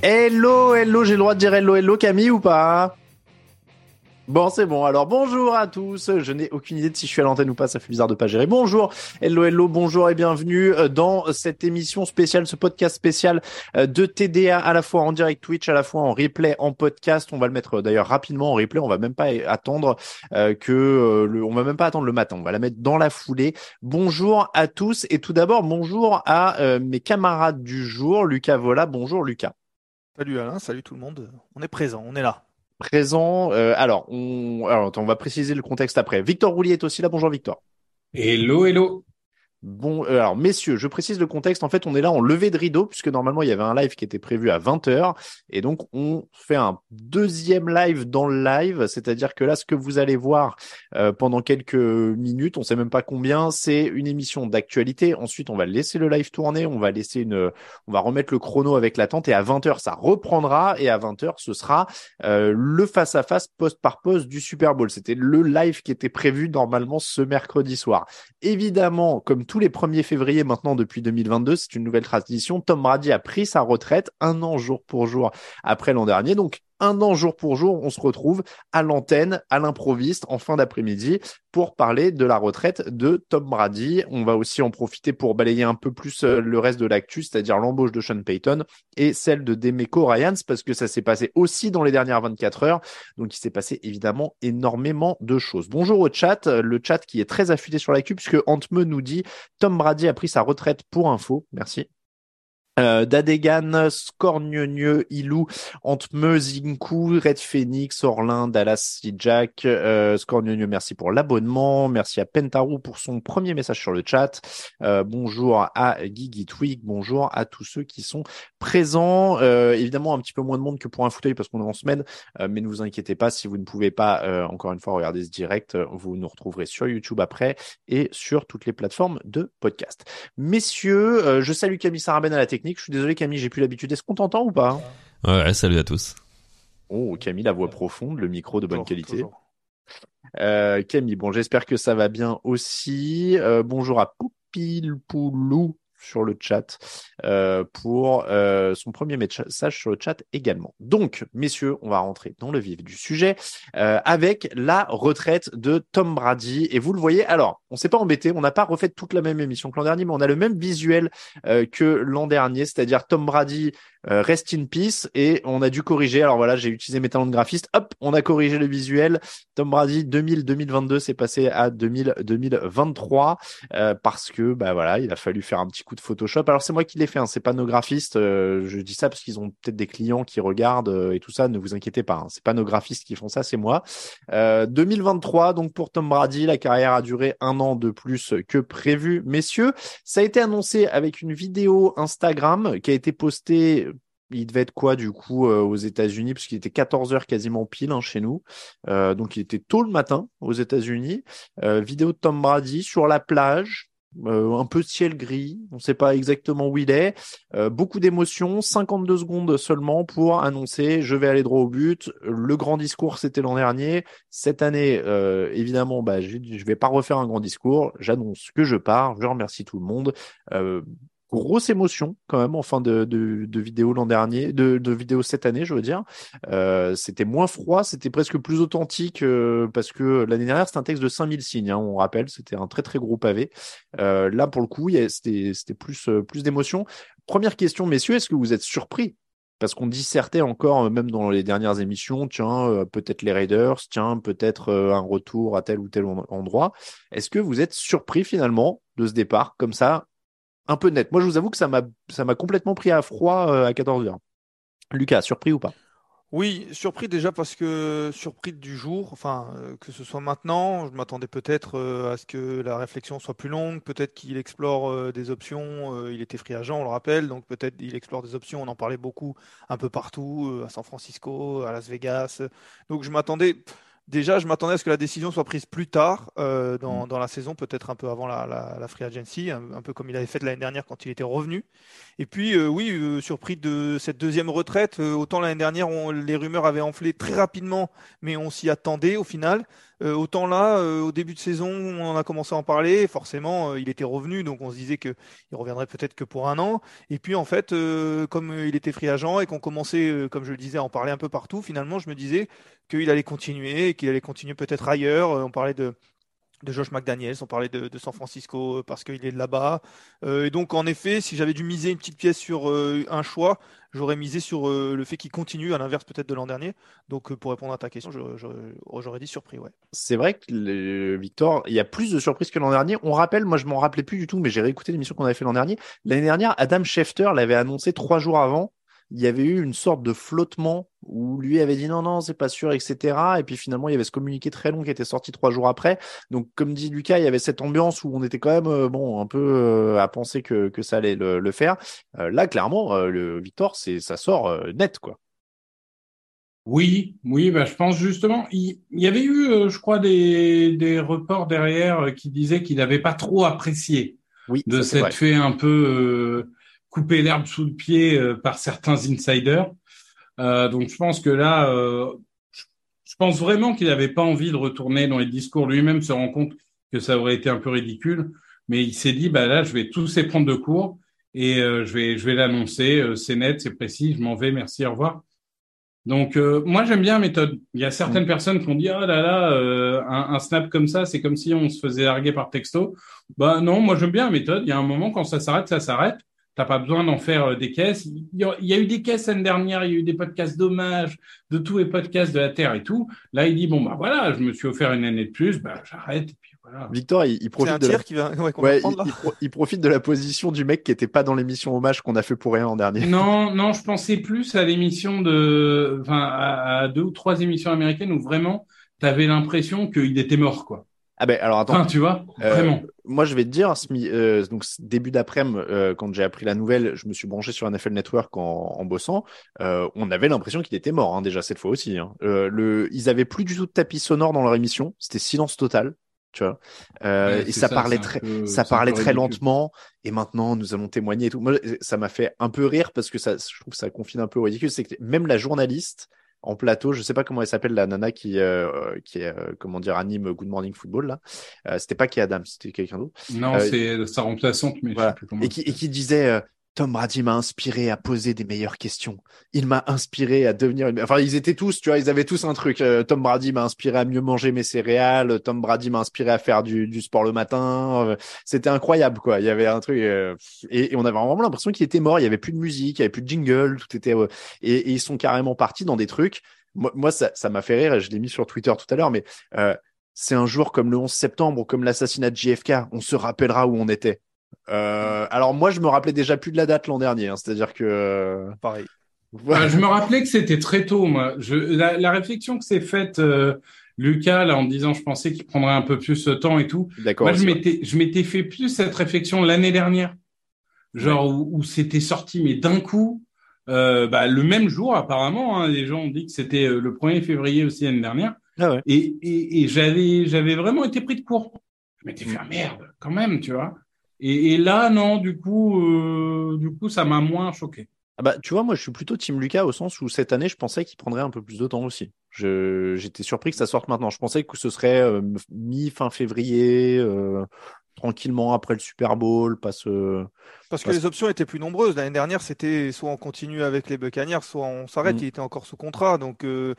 Hello, hello, j'ai le droit de dire hello, hello Camille ou pas Bon, c'est bon. Alors, bonjour à tous. Je n'ai aucune idée de si je suis à l'antenne ou pas. Ça fait bizarre de pas gérer. Bonjour, hello, hello, bonjour et bienvenue euh, dans cette émission spéciale, ce podcast spécial euh, de TDA, à la fois en direct Twitch, à la fois en replay, en podcast. On va le mettre euh, d'ailleurs rapidement en replay. On va même pas attendre que le, on va même pas attendre le matin. On va la mettre dans la foulée. Bonjour à tous et tout d'abord, bonjour à mes camarades du jour, Lucas Vola. Bonjour Lucas. Salut Alain, salut tout le monde. On est présent, on est là. présent. Euh, alors, on, alors, attends, on va préciser le contexte après. Victor Roulier est aussi là. Bonjour Victor. Hello, hello. Bon, euh, alors messieurs, je précise le contexte. En fait, on est là en levée de rideau puisque normalement il y avait un live qui était prévu à 20h et donc on fait un deuxième live dans le live, c'est-à-dire que là, ce que vous allez voir euh, pendant quelques minutes, on sait même pas combien, c'est une émission d'actualité. Ensuite, on va laisser le live tourner, on va laisser une, on va remettre le chrono avec l'attente et à 20h ça reprendra et à 20h ce sera euh, le face à face poste par poste du Super Bowl. C'était le live qui était prévu normalement ce mercredi soir. Évidemment, comme tous les 1er février maintenant depuis 2022, c'est une nouvelle tradition. Tom Brady a pris sa retraite un an jour pour jour après l'an dernier. Donc, un an jour pour jour, on se retrouve à l'antenne, à l'improviste, en fin d'après-midi, pour parler de la retraite de Tom Brady. On va aussi en profiter pour balayer un peu plus euh, le reste de l'actu, c'est-à-dire l'embauche de Sean Payton et celle de Demeco Ryans, parce que ça s'est passé aussi dans les dernières 24 heures. Donc, il s'est passé évidemment énormément de choses. Bonjour au chat, le chat qui est très affûté sur l'actu, puisque Antme nous dit Tom Brady a pris sa retraite pour info. Merci. Euh, Dadegan, Scorgneux, Ilou, Antme, Zinku, Red Phoenix, Orlin, Dallas, Jack, euh, merci pour l'abonnement, merci à Pentaru pour son premier message sur le chat, euh, bonjour à Gigi Twig, bonjour à tous ceux qui sont présents, euh, évidemment un petit peu moins de monde que pour un fauteuil parce qu'on est en semaine, mais ne vous inquiétez pas, si vous ne pouvez pas, encore une fois, regarder ce direct, vous nous retrouverez sur YouTube après et sur toutes les plateformes de podcast. Messieurs, je salue Camille Sarabène à la technique. Je suis désolé Camille, j'ai plus l'habitude. Est-ce qu'on t'entend ou pas Ouais, salut à tous. Oh, Camille, la voix profonde, le micro de bonne Toujours, qualité. toujours. Euh, Camille, bon, j'espère que ça va bien aussi. Euh, bonjour à Poupilpoulou sur le chat euh, pour euh, son premier message sur le chat également. Donc, messieurs, on va rentrer dans le vif du sujet euh, avec la retraite de Tom Brady. Et vous le voyez, alors, on s'est pas embêté, on n'a pas refait toute la même émission que l'an dernier, mais on a le même visuel que l'an dernier, c'est-à-dire Tom Brady euh, rest in peace et on a dû corriger. Alors voilà, j'ai utilisé mes talents de graphiste. Hop, on a corrigé le visuel. Tom Brady 2000-2022, c'est passé à 2000-2023 euh, parce que bah voilà, il a fallu faire un petit coup de Photoshop. Alors c'est moi qui l'ai fait, hein, c'est pas nos graphistes. euh, je dis ça parce qu'ils ont peut-être des clients qui regardent euh, et tout ça. Ne vous inquiétez pas, hein, c'est pas nos graphistes qui font ça, c'est moi. Euh, 2023, donc pour Tom Brady, la carrière a duré un an de plus que prévu. Messieurs, ça a été annoncé avec une vidéo Instagram qui a été postée il devait être quoi du coup euh, aux États-Unis? Parce qu'il était 14 heures quasiment pile hein, chez nous. Euh, donc il était tôt le matin aux États-Unis. Euh, vidéo de Tom Brady sur la plage, euh, un peu ciel gris, on ne sait pas exactement où il est. Beaucoup d'émotions, 52 secondes seulement pour annoncer je vais aller droit au but. Le grand discours c'était l'an dernier. Cette année, évidemment, bah, je ne vais pas refaire un grand discours. J'annonce que je pars. Je remercie tout le monde. Grosse émotion quand même en fin de, vidéo l'an dernier, de, vidéo cette année, je veux dire. Euh, c'était moins froid, c'était presque plus authentique euh, parce que l'année dernière c'était un texte de 5000 signes, hein, on rappelle, c'était un très très gros pavé. Euh, là pour le coup, c'était plus plus d'émotion. Première question, messieurs, est-ce que vous êtes surpris? Parce qu'on dissertait encore, même dans les dernières émissions, tiens, peut-être les Raiders, tiens, peut-être un retour à tel ou tel endroit. Est-ce que vous êtes surpris finalement de ce départ comme ça, un peu net. Moi, je vous avoue que ça m'a complètement pris à froid euh, à 14 heures. Lucas, surpris ou pas? Oui, surpris déjà parce que surpris du jour, enfin euh, que ce soit maintenant, je m'attendais peut-être euh, à ce que la réflexion soit plus longue, peut-être qu'il explore des options, il était free on le rappelle, donc peut-être il explore des options, on en parlait beaucoup un peu partout, à San Francisco, à Las Vegas. Donc je m'attendais Déjà, je m'attendais à ce que la décision soit prise plus tard euh, dans, dans la saison, peut-être un peu avant la, la, la free agency, un, un peu comme il avait fait l'année dernière quand il était revenu. Et puis, euh, oui, euh, surpris de cette deuxième retraite. Euh, autant l'année dernière, on, les rumeurs avaient enflé très rapidement, mais on s'y attendait au final. Euh, autant là, euh, au début de saison, on en a commencé à en parler. Forcément, euh, il était revenu, donc on se disait que il reviendrait peut-être que pour un an. Et puis en fait, comme il était free agent et qu'on commençait, comme je le disais, à en parler un peu partout, finalement, je me disais qu'il allait continuer, qu'il allait continuer peut-être ailleurs. On parlait de de Josh McDaniels, on parlait de, de San Francisco parce qu'il est là-bas. Euh, et donc, en effet, si j'avais dû miser une petite pièce sur euh, un choix, j'aurais misé sur euh, le fait qu'il continue, à l'inverse peut-être de l'an dernier. Donc, pour répondre à ta question, j'aurais dit surpris, ouais. C'est vrai que, le, Victor, il y a plus de surprises que l'an dernier. On rappelle, moi je m'en rappelais plus du tout, mais j'ai réécouté l'émission qu'on avait fait l'an dernier. L'année dernière, Adam Schefter l'avait annoncé trois jours avant il y avait eu une sorte de flottement où lui avait dit non, non, c'est pas sûr, etc. Et puis finalement, il y avait ce communiqué très long qui était sorti trois jours après. Donc, comme dit Lucas, il y avait cette ambiance où on était quand même, euh, bon, un peu euh, à penser que, que ça allait le, le faire. Euh, là, clairement, euh, le Victor, c'est, ça sort euh, net, quoi. Oui, oui, bah, je pense justement, il, il y avait eu, je crois, des, des reports derrière qui disaient qu'il n'avait pas trop apprécié oui, de s'être fait un peu couper l'herbe sous le pied euh, par certains insiders. Euh, donc je pense que là, euh, je pense vraiment qu'il n'avait pas envie de retourner dans les discours lui-même, se rend compte que ça aurait été un peu ridicule, mais il s'est dit bah là je vais tous les prendre de court et je vais je vais l'annoncer, c'est net, c'est précis, je m'en vais, merci, au revoir. Donc moi j'aime bien la méthode. Il y a certaines mmh. personnes qui ont dit oh là là un, un, snap comme ça c'est comme si on se faisait larguer par texto. Bah non moi j'aime bien la méthode. Il y a un moment quand ça s'arrête ça s'arrête. T'as pas besoin d'en faire euh, des caisses. Il y, a, eu des caisses l'année dernière, il y a eu des podcasts d'hommage de tous les podcasts de la Terre et tout. Là, il dit bon bah voilà, je me suis offert une année de plus, bah j'arrête. Et puis voilà. Victor, il, il profite de la... qui va... ouais, ouais, il, il, pro... il, profite de la position du mec qui était pas dans l'émission hommage qu'on a fait pour rien en dernier. Non, non, je pensais plus à l'émission de, enfin à, à deux ou trois émissions américaines où vraiment t'avais l'impression qu'il était mort quoi. Ah ben alors attends. Enfin, tu vois, vraiment. Euh, moi je vais te dire, euh, donc début d'après-midi, euh, quand j'ai appris la nouvelle, je me suis branché sur NFL Network en, en bossant. Euh, on avait l'impression qu'il était mort hein, déjà cette fois aussi. Hein. Euh, le, ils avaient plus du tout de tapis sonore dans leur émission. C'était silence total. Tu vois. Ouais, et ça, ça parlait très, peu, ça parlait très lentement. Et maintenant nous allons témoigner et tout. Moi ça m'a fait un peu rire parce que ça, je trouve que ça confine un peu au ridicule. C'est que même la journaliste en plateau. Je sais pas comment elle s'appelle la nana qui euh, qui est euh, comment dire anime Good Morning Football là. Euh, c'était pas qui Adam, c'était quelqu'un d'autre. Non, c'est sa remplaçante, mais voilà. et qui et qui disait Tom Brady m'a inspiré à poser des meilleures questions. Il m'a inspiré à devenir une... Enfin, ils étaient tous, tu vois, ils avaient tous un truc. Euh, Tom Brady m'a inspiré à mieux manger mes céréales. Tom Brady m'a inspiré à faire du, du sport le matin. Euh, C'était incroyable, quoi. Il y avait un truc... Euh, et, on avait vraiment l'impression qu'il était mort. Il y avait plus de musique, il y avait plus de jingle. Tout était... Et, et, ils sont carrément partis dans des trucs. Moi, ça m'a fait rire je l'ai mis sur Twitter tout à l'heure, mais c'est un jour comme le 11 septembre comme l'assassinat de JFK. On se rappellera où on était. Euh, alors moi, je me rappelais déjà plus de la date l'an dernier, hein, c'est-à-dire que euh, pareil. Voilà. je me rappelais que c'était très tôt, moi. Je, la, la réflexion que s'est faite euh, Lucas là en disant, je pensais qu'il prendrait un peu plus de temps et tout. D'accord. Moi, je m'étais, je m'étais fait plus cette réflexion l'année dernière, genre ouais. où, où c'était sorti, mais d'un coup. euh, bah, le même jour apparemment. Hein, les gens ont dit que c'était euh, le 1er février aussi l'année dernière. Ah ouais. Et, et, et j'avais j'avais vraiment été pris de court. Je m'étais fait ah, merde quand même, tu vois. Et, là non, du coup euh, du coup ça m'a moins choqué. Ah bah, tu vois, moi, je suis plutôt Team Lucas au sens où cette année, je pensais qu'il prendrait un peu plus de temps aussi. J'étais surpris que ça sorte maintenant. Je pensais que ce serait euh, mi-fin février, euh, tranquillement après le Super Bowl, passe. Parce que les options étaient plus nombreuses. L'année dernière, c'était soit on continue avec les Buccaneers, soit on s'arrête. Mm. Il était encore sous contrat, donc euh,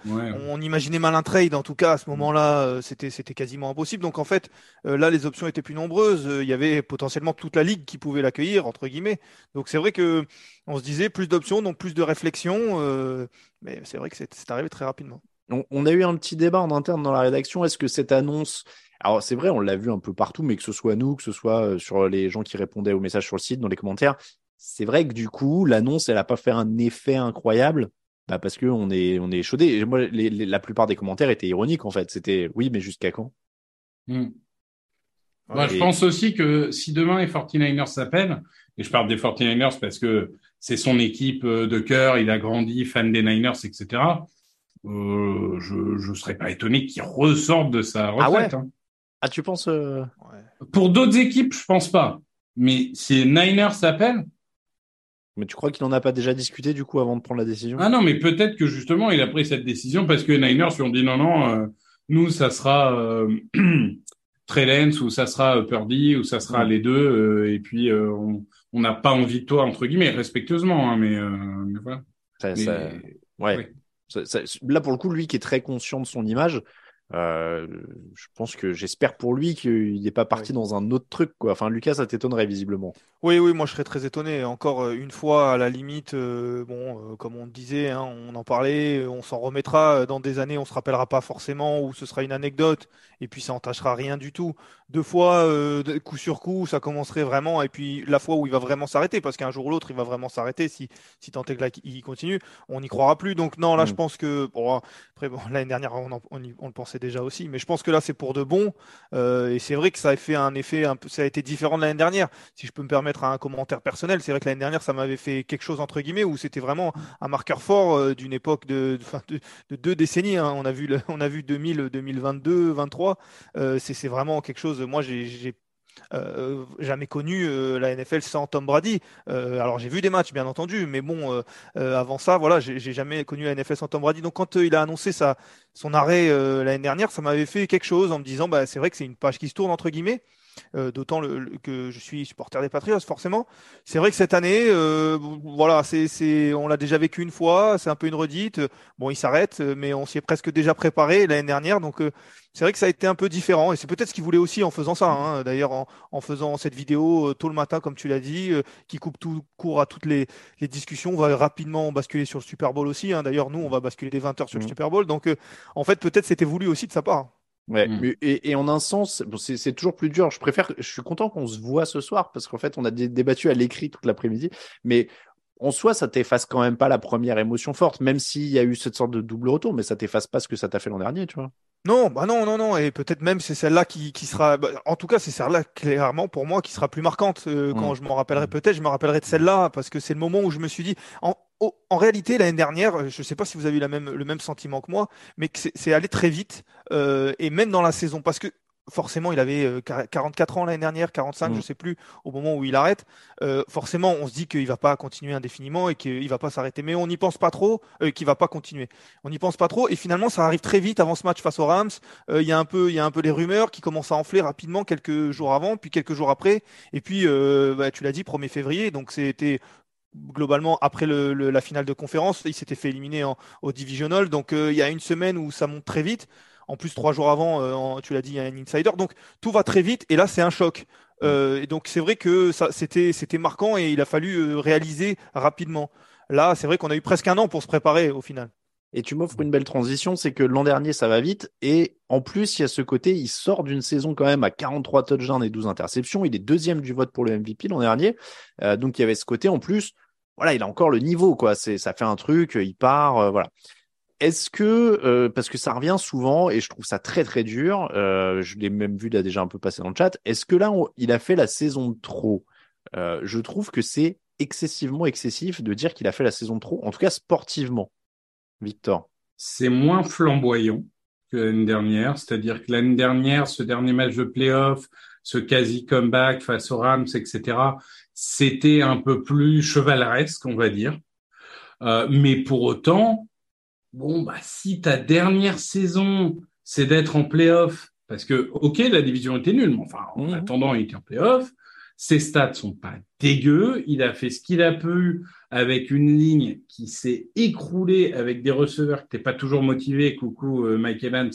on imaginait mal un trade. En tout cas, à ce moment-là, euh, c'était c'était quasiment impossible. Donc en fait, euh, là, les options étaient plus nombreuses. Il y avait potentiellement toute la ligue qui pouvait l'accueillir entre guillemets. Donc c'est vrai que on se disait plus d'options, donc plus de réflexion. mais c'est vrai que c'est arrivé très rapidement. On, on a eu un petit débat en interne dans la rédaction. Est-ce que cette annonce alors c'est vrai, on l'a vu un peu partout, mais que ce soit nous, que ce soit euh, sur les gens qui répondaient aux messages sur le site, dans les commentaires, c'est vrai que du coup, l'annonce, elle a pas fait un effet incroyable. Bah parce que on est on est chaudé. Et moi, la plupart des commentaires étaient ironiques en fait. C'était oui, mais jusqu'à quand? Hmm. Je pense aussi que si demain les 49ers s'appellent, et je parle des 49ers parce que c'est son équipe euh, de cœur, il a grandi fan des Niners, etc. Euh, je ne serais pas étonné qu'il ressorte de sa retraite. Ah ouais? hein. Ah, tu penses euh... Pour d'autres équipes, je pense pas. Mais si Niners s'appelle. Mais tu crois qu'il n'en a pas déjà discuté du coup avant de prendre la décision? Ah non, mais peut-être que justement il a pris cette décision parce que Niners lui ont dit non, non, euh, nous ça sera euh, Trellens ou ça sera euh, Purdy ou ça sera les deux euh, et puis euh, on n'a pas envie de toi entre guillemets respectueusement, hein, mais, mais, voilà. Ça, ça... ouais. Ça, là pour le coup, lui qui est très conscient de son image, euh, je pense que j'espère pour lui qu'il n'est pas parti dans un autre truc. Quoi. Enfin, Lucas, ça t'étonnerait visiblement. Oui, oui, moi je serais très étonné. Encore euh, une fois, à la limite, euh, bon, comme on disait, hein, on en parlait, on s'en remettra dans des années, on se rappellera pas forcément, ou ce sera une anecdote, et puis ça entachera rien du tout. Deux fois, coup sur coup, ça commencerait vraiment, et puis la fois où il va vraiment s'arrêter, parce qu'un jour ou l'autre, il va vraiment s'arrêter. Si, si tant est que là, il continue, on n'y croira plus. Donc non, là, je mm. pense que, bon, après, bon, l'année dernière, on, on, on le pensait déjà aussi. Mais je pense que là, c'est pour de bon. Euh, et c'est vrai que ça a fait un effet un peu, ça a été différent de l'année dernière. Si je peux me permettre un commentaire personnel, c'est vrai que l'année dernière, ça m'avait fait quelque chose entre guillemets où c'était vraiment un marqueur fort euh, d'une époque de, de, de, deux décennies. Hein. On a vu, on a vu 2000, 2022, 23. Euh, c'est vraiment quelque chose. Moi, j'ai euh, jamais connu euh, la NFL sans Tom Brady. Euh, alors j'ai vu des matchs bien entendu, mais bon, avant ça, voilà, j'ai jamais connu la NFL sans Tom Brady. Donc quand il a annoncé son arrêt l'année dernière, ça m'avait fait quelque chose en me disant, bah c'est vrai que c'est une page qui se tourne entre guillemets. Euh, d'autant le, que je suis supporter des Patriots, forcément. C'est vrai que cette année, euh, voilà, c'est, on l'a déjà vécu une fois, c'est un peu une redite. Bon, il s'arrête, mais on s'y est presque déjà préparé l'année dernière, donc euh, c'est vrai que ça a été un peu différent, et c'est peut-être ce qu'il voulait aussi en faisant ça. Hein. D'ailleurs, en, faisant cette vidéo tôt le matin, comme tu l'as dit, qui coupe tout court à toutes les, discussions, on va rapidement basculer sur le Super Bowl aussi. Hein. D'ailleurs, nous, on va basculer des 20 heures sur le mmh. Super Bowl, donc en fait, peut-être c'était voulu aussi de sa part. Ouais, mm. et, et, en un sens, bon, c'est toujours plus dur. Je préfère, je suis content qu'on se voit ce soir parce qu'en fait, on a débattu à l'écrit toute l'après-midi. Mais en soi, ça t'efface quand même pas la première émotion forte, même s'il y a eu cette sorte de double retour, mais ça t'efface pas ce que ça t'a fait l'an dernier, tu vois. Non, bah non, non, non, et peut-être même c'est celle-là qui, qui sera, bah, en tout cas c'est celle-là clairement pour moi qui sera plus marquante. Euh, quand mm. je m'en rappellerai peut-être, je me rappellerai de celle-là parce que c'est le moment où je me suis dit, en, en réalité l'année dernière, je ne sais pas si vous avez eu la même, le même sentiment que moi, mais que c'est allé très vite euh, et même dans la saison parce que forcément, il avait 44 euh, ans l'année dernière, 45, je mm. sais plus, au moment où il arrête. Euh, forcément, on se dit qu'il va pas continuer indéfiniment et qu'il va pas s'arrêter. Mais on n'y pense pas trop, euh, qu'il va pas continuer. On n'y pense pas trop. Et finalement, ça arrive très vite avant ce match face aux Rams. Euh, il y a un peu, il y a un peu les rumeurs qui commencent à enfler rapidement quelques jours avant, puis quelques jours après. Et puis, bah, tu l'as dit, 1er février. Donc c'était globalement après le, la finale de conférence, il s'était fait éliminer en, au divisional. Donc il y a une semaine où ça monte très vite. En plus, trois jours avant, euh, tu l'as dit, il y a un insider. Donc, tout va très vite. Et là, c'est un choc. Euh, et donc, c'est vrai que ça, c'était, c'était marquant et il a fallu euh, réaliser rapidement. Là, c'est vrai qu'on a eu presque un an pour se préparer au final. Et tu m'offres une belle transition, c'est que l'an dernier, ça va vite. Et en plus, il y a ce côté, il sort d'une saison quand même à 43 touchdowns et 12 interceptions. Il est deuxième du vote pour le MVP l'an dernier. donc, il y avait ce côté en plus. Voilà, il a encore le niveau, quoi. Ça fait un truc, il part, voilà. Est-ce que, euh, parce que ça revient souvent et je trouve ça très très dur, euh, je l'ai même vu là déjà un peu passer dans le chat, est-ce que là il a fait la saison trop? Euh, Je trouve que c'est excessivement excessif de dire qu'il a fait la saison trop, en tout cas sportivement. Victor. C'est moins flamboyant que l'année dernière, c'est-à-dire que l'année dernière, ce dernier match de playoff, ce quasi comeback face aux Rams, etc., c'était un peu plus chevaleresque, on va dire. Euh, mais pour autant, bon, bah, si ta dernière saison, c'est d'être en playoff, parce que, ok, la division était nulle, mais enfin, en Mhm. attendant, il était en playoff. Ses stats sont pas dégueux. Il a fait ce qu'il a pu avec une ligne qui s'est écroulée avec des receveurs qui n'étaient pas toujours motivés. Coucou euh, Mike Evans,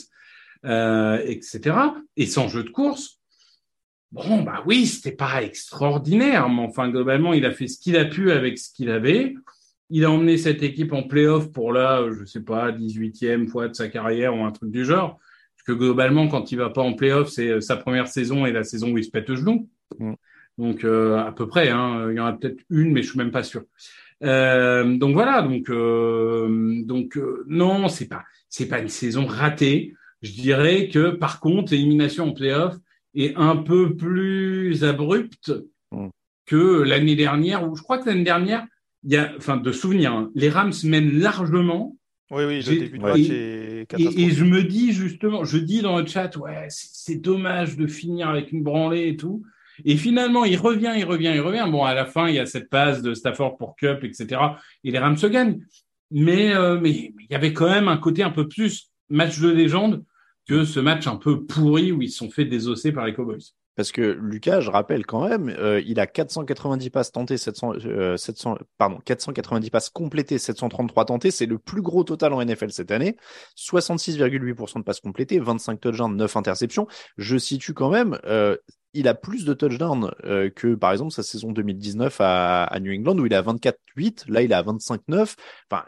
euh, etc. Et sans jeu de course. Bon, bah oui, c'était pas extraordinaire, mais enfin, globalement, il a fait ce qu'il a pu avec ce qu'il avait. Il a emmené cette équipe en playoff pour euh, je sais pas, 18e fois de sa carrière ou un truc du genre. Parce que globalement, quand il va pas en playoff, c'est euh, sa première saison et la saison où il se pète le genou. Mm. Donc, euh, à peu près, hein. il y en a peut-être une, mais je suis même pas sûr. Euh, donc voilà, donc euh, donc euh, non, c'est pas c'est pas une saison ratée. Je dirais que par contre, l'élimination en playoff est un peu plus abrupte Mm. que l'année dernière. Où je crois que l'année dernière, il y a, enfin, de souvenir, hein, les Rams mènent largement. Oui, oui, le J'ai- début de match Et- est Et, et je me dis justement, je dis dans le chat, ouais, c'est dommage de finir avec une branlée et tout. Et finalement, il revient, il revient, il revient. Bon, à la fin, il y a cette passe de Stafford pour Cup, etc. Et les Rams se gagnent. Mais euh, mais il y avait quand même un côté un peu plus match de légende que ce match un peu pourri où ils se sont fait désosser par les Cowboys. Parce que Lucas, je rappelle quand même, euh, il a 490 passes tentées, 700, euh, 700, pardon, 490 passes complétées, 733 tentées. C'est le plus gros total en NFL cette année. 66,8% de passes complétées, 25 touchdowns, 9 interceptions. Je situe quand même, euh, il a plus de touchdowns euh, que par exemple sa saison 2019 à, New England où il à 24-8. Là, il à 25-9. Enfin,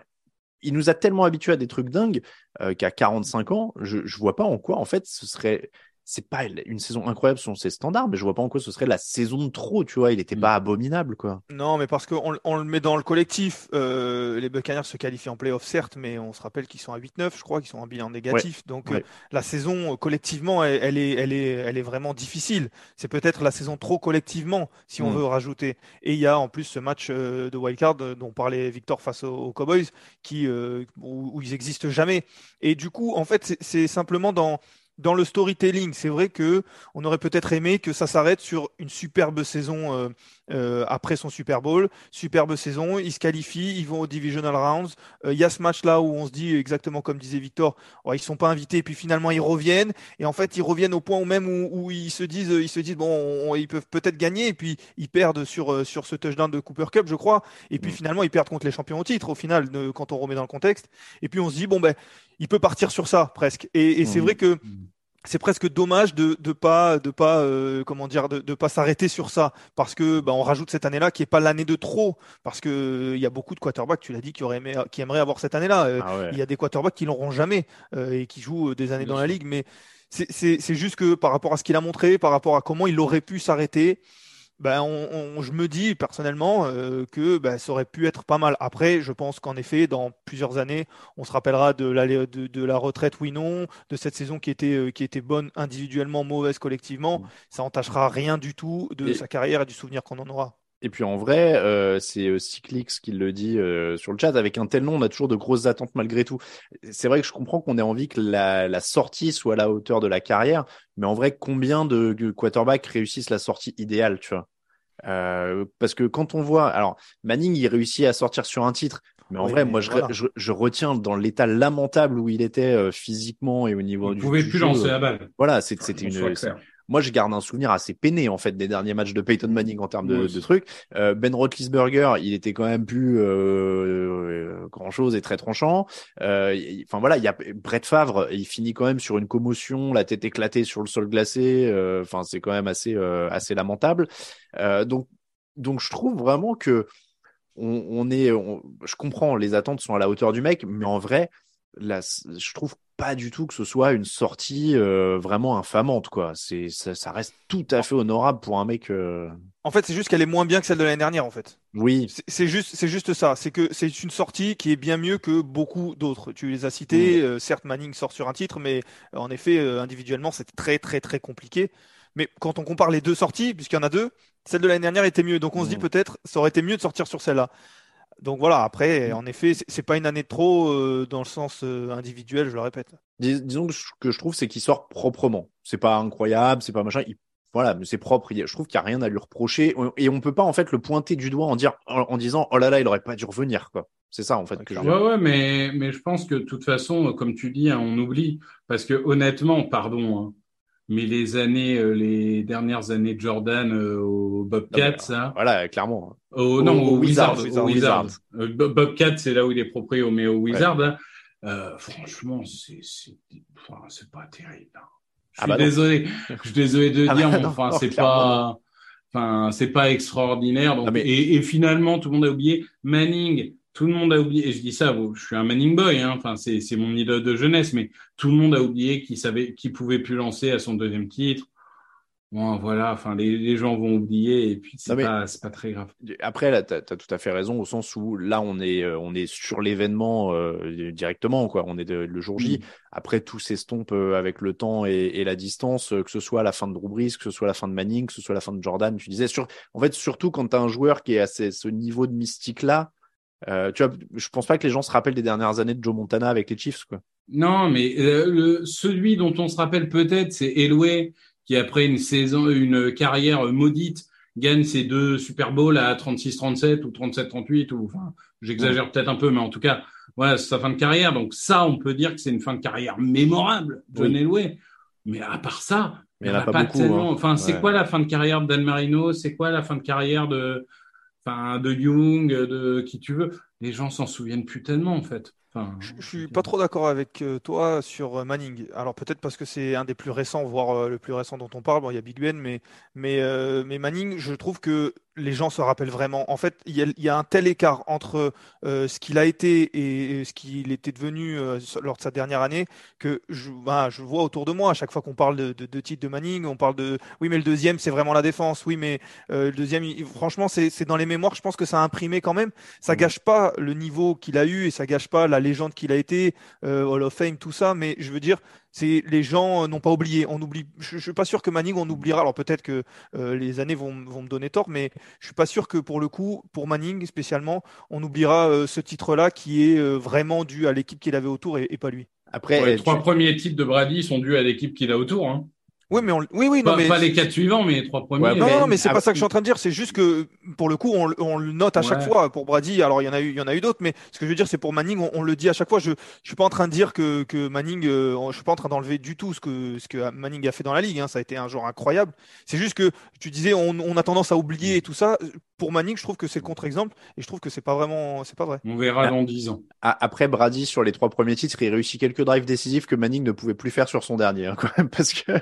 il nous a tellement habitués à des trucs dingues euh, qu'à 45 ans, je, je vois pas en quoi en fait ce serait c'est pas une saison incroyable selon ses standards, mais je vois pas en quoi ce serait la saison de trop, tu vois. Il était Mm. pas abominable, quoi. Non, mais parce qu'on on le met dans le collectif. Euh, les Buccaneers se qualifient en playoff, certes, mais on se rappelle qu'ils sont à 8-9, je crois, qu'ils sont en bilan négatif. Donc ouais. euh, la saison, euh, collectivement, elle, elle est, elle, est, elle est vraiment difficile. C'est peut-être la saison trop collectivement, si on Mm. veut rajouter. Et il y a en plus ce match euh, de wildcard dont parlait Victor face aux, aux Cowboys, qui, où, où ils existent jamais. Et du coup, en fait, c'est simplement dans dans le storytelling, c'est vrai que on aurait peut-être aimé que ça s'arrête sur une superbe saison euh, euh, après son Super Bowl, superbe saison, ils se qualifient, ils vont au divisional rounds. Euh, Il y a ce match-là où on se dit exactement comme disait Victor, oh, ils sont pas invités, puis finalement ils reviennent, et en fait ils reviennent au point où même où, où ils se disent, ils se disent bon, on- ils peuvent peut-être gagner, et puis ils perdent sur euh, sur ce touchdown de Cooper Cup, je crois, et puis Mm. finalement ils perdent contre les champions au titre au final de- quand on remet dans le contexte, et puis on se dit bon ben il peut partir sur ça presque, et, et c'est Mm. vrai que c'est presque dommage de de pas de pas euh, comment dire de, de pas s'arrêter sur ça. Parce que bah, on rajoute cette année-là qui est pas l'année de trop. Parce que il y a beaucoup de quarterbacks tu l'as dit qui auraient aimé, qui aimeraient avoir cette année-là. Euh, Ah ouais. il y a des quarterbacks qui l'auront jamais euh, et qui jouent des années Bien dans la ligue. Mais c'est juste que par rapport à ce qu'il a montré par rapport à comment il aurait pu s'arrêter ben, on, on- je me dis personnellement euh, que ben, ça aurait pu être pas mal. Après, je pense qu'en effet, dans plusieurs années, on se rappellera de la, de, de la retraite, oui, non, de cette saison qui était, euh, qui était bonne individuellement, mauvaise collectivement. Ça entachera rien du tout de Et- sa carrière et du souvenir qu'on en aura. Et puis en vrai, euh, c'est euh, Cyclix qui le dit euh, sur le chat. Avec un tel nom, on a toujours de grosses attentes malgré tout. C'est vrai que je comprends qu'on ait envie que la, la sortie soit à la hauteur de la carrière, mais en vrai, combien de, de quarterbacks réussissent la sortie idéale, tu vois? Euh, Parce que quand on voit, alors Manning, il réussit à sortir sur un titre, mais en Oui, vrai, mais moi, je, voilà. je, je retiens dans l'état lamentable où il était euh, physiquement et au niveau ne du, pouvait du plus jeu, lancer la balle. Voilà, c'était une. Moi, je garde un souvenir assez peiné en fait des derniers matchs de Peyton Manning en termes de, trucs. Euh, ben Roethlisberger, il était quand même plus euh, grand chose et très tranchant. Euh, Enfin voilà, il y a Brett Favre, il finit quand même sur une commotion, la tête éclatée sur le sol glacé. euh, Enfin, c'est quand même assez euh, assez lamentable. Euh, donc donc je trouve vraiment que on, on est, on- je comprends, les attentes sont à la hauteur du mec, mais en vrai, là, je trouve pas du tout que ce soit une sortie euh, vraiment infamante, quoi. C'est, ça, ça reste tout à fait honorable pour un mec. euh, En fait, c'est juste qu'elle est moins bien que celle de l'année dernière, en fait. Oui, C'est- juste, c'est juste ça. C'est que c'est une sortie qui est bien mieux que beaucoup d'autres. Tu les as cités. euh, certes, Manning sort sur un titre, mais en effet, individuellement, c'est très, très, très compliqué. Mais quand on compare les deux sorties, puisqu'il y en a deux, celle de l'année dernière était mieux. Donc on se dit Mm. peut-être ça aurait été mieux de sortir sur celle-là. Donc voilà, après, Mm. en effet, c'est- pas une année de trop euh, dans le sens euh, individuel, je le répète. Dis- disons que je, que je trouve, c'est qu'il sort proprement. C'est pas incroyable, c'est pas machin. il- voilà, mais c'est propre. Il je trouve qu'il y a rien à lui reprocher et on peut pas en fait le pointer du doigt en dire, en, en disant, oh là là, il aurait pas dû revenir quoi. C'est ça en fait que je Ouais, ouais, mais, mais je pense que de toute façon, comme tu dis, hein, on oublie. Parce que honnêtement, pardon, hein, mais les années, euh, les dernières années de Jordan euh, au Bobcats, Non, ça, Voilà, clairement. au, Au- non, au au au au Wizards. Wizards. Euh, Bob- Bobcats, c'est là où il est proprio, mais au Wizards, là, euh, franchement, c'est, c'est, enfin, pas terrible. hein. Je Ah suis bah non. désolé, je suis désolé de Ah dire, bah mais non, enfin, c'est pas, enfin, c'est pas extraordinaire. Donc, mais- et, et finalement, tout le monde a oublié Manning. Tout le monde a oublié, et je dis ça, je suis un Manning boy, hein, enfin, c'est, c'est mon idole de jeunesse, mais tout le monde a oublié qu'il savait, qu'il pouvait plus lancer à son deuxième titre. Bon, voilà, enfin, les, les gens vont oublier, et puis c'est Non, pas, c'est pas très grave. Après, là, t'as as tout à fait raison au sens où là, on est, euh, on est sur l'événement euh, directement, quoi. On est de- le jour J. Après, tout s'estompe euh, avec le temps et, et la distance, euh, que ce soit la fin de Drew Brees, que ce soit la fin de Manning, que ce soit la fin de Jordan. Tu disais, sur, en fait, surtout quand t'as un joueur qui est à ce, ce niveau de mystique là, euh, tu vois, je pense pas que les gens se rappellent des dernières années de Joe Montana avec les Chiefs, quoi. Non, mais euh, le, celui dont on se rappelle peut-être, c'est Elway, qui après une saison, une carrière maudite, gagne ses deux Super Bowls à 36-37 ou 37-38 ou enfin, j'exagère peut-être un peu, mais en tout cas, voilà, c'est sa fin de carrière. Donc ça, on peut dire que c'est une fin de carrière mémorable, John Oui. Elway. Mais à part ça, Mais il y en a pas beaucoup, hein. Enfin, c'est quoi la fin de carrière de Dan Marino? C'est quoi la fin de carrière de, de Young, de qui tu veux Les gens s'en souviennent plus tellement en fait. Enfin, Je, je suis pas trop d'accord avec euh, toi sur euh, Manning. Alors peut-être parce que c'est un des plus récents, voire euh, le plus récent dont on parle. Bon, il y a Big Ben, mais mais euh, mais Manning, je trouve que les gens se rappellent vraiment. En fait, il y a, il y a un tel écart entre euh, ce qu'il a été et, ce qu'il était devenu euh, lors de sa dernière année que je, ben, je vois autour de moi à chaque fois qu'on parle de, de, de titre de Manning, on parle de oui mais le deuxième c'est vraiment la défense, oui mais euh, le deuxième il- franchement c'est c'est dans les mémoires, je pense que ça a imprimé quand même. Ça gâche pas le niveau qu'il a eu et ça gâche pas la légende qu'il a été, euh, Hall of Fame tout ça, mais je veux dire c'est les gens euh, n'ont pas oublié. On oublie. Je, je suis pas sûr que Manning on oubliera. Alors peut-être que euh, les années vont, vont me donner tort, mais je suis pas sûr que pour le coup, pour Manning spécialement, on oubliera euh, ce titre-là qui est euh, vraiment dû à l'équipe qu'il avait autour et, et pas lui. Après, les tu- trois premiers titres de Brady sont dus à l'équipe qu'il a autour. Hein. Oui, mais on, oui, oui, non, Pas, mais pas les quatre suivants, mais les trois premiers. Ouais, Non, mais- non, mais c'est ah, pas ça que je suis en train de dire. C'est juste que pour le coup, on, le- on le note à chaque Ouais. fois. Pour Brady, alors il y en a eu, il y en a eu d'autres, mais ce que je veux dire, c'est pour Manning, on, on le dit à chaque fois. Je, je suis pas en train de dire que, que Manning, euh, je suis pas en train d'enlever du tout ce que ce que Manning a fait dans la ligue. hein. Ça a été un joueur incroyable. C'est juste que tu disais, on, on a tendance à oublier et tout ça. Pour Manning, je trouve que c'est le contre-exemple et je trouve que c'est pas vraiment, c'est pas vrai. On verra dans dix ans. a- après Brady sur les trois premiers titres, il réussit quelques drives décisifs que Manning ne pouvait plus faire sur son dernier, hein, quand même, parce que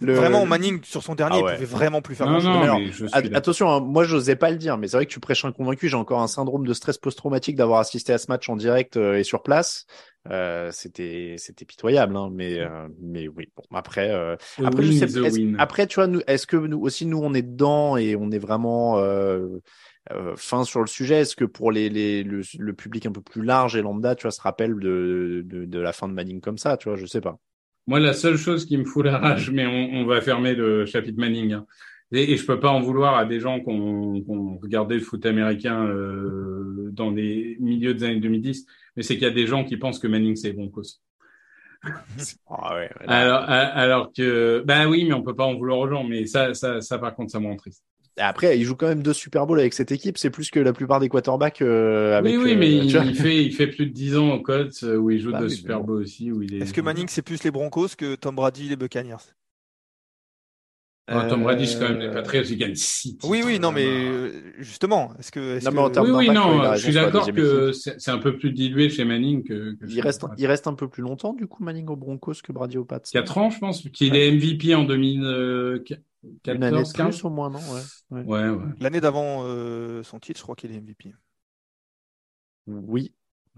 le, Vraiment, Manning sur son dernier, Ah il pouvait vraiment plus faire Non, non, Mais alors, mais je. Attention, hein, moi j'osais pas le dire, mais c'est vrai que tu prêches un convaincu. J'ai encore un syndrome de stress post-traumatique d'avoir assisté à ce match en direct euh, et sur place. Euh, c'était c'était pitoyable, hein, mais euh, mais oui. Bon, après euh, après je sais win. après tu vois nous est-ce que nous aussi nous on est dedans et on est vraiment euh, euh, fin sur le sujet? Est-ce que pour les, les le, le public un peu plus large et lambda, tu vois, se rappelle de, de de la fin de Manning comme ça, tu vois, je sais pas. Moi, la seule chose qui me fout la rage, mais on, on va fermer le chapitre Manning. hein. Et, et je peux pas en vouloir à des gens qui ont, regardé le foot américain euh, dans les milieux des années 2010, mais c'est qu'il y a des gens qui pensent que Manning c'est les Broncos. Ah ouais. Alors, que, bah oui, mais on peut pas en vouloir aux gens. Mais ça, ça, ça par contre, ça me rend triste. Après, il joue quand même deux Super Bowls avec cette équipe. C'est plus que la plupart des quarterbacks euh, avec. oui, oui, euh, mais il, fait, il fait plus de 10 ans au Colts euh, où il joue Bah de oui, mais Super bon. Bowl aussi, où il est. Est-ce que Manning c'est plus les Broncos que Tom Brady les Buccaneers? Ah, Tom Brady, c'est quand même les Euh, Patriots, il gagne 6 Oui, oui, non, mais euh, justement, est-ce que, est-ce Non, mais en que- termes Oui, oui, non, je suis d'accord que c'est un peu plus dilué chez Manning que. que Il reste, il reste un peu plus longtemps, du coup, Manning au Broncos que Brady au Pats. 4 ans, je pense, qu'il est MVP en 2014, Une année de 15. plus, au moins, non? Ouais. ouais. Ouais, ouais. L'année d'avant euh, son titre, je crois qu'il est MVP. Oui.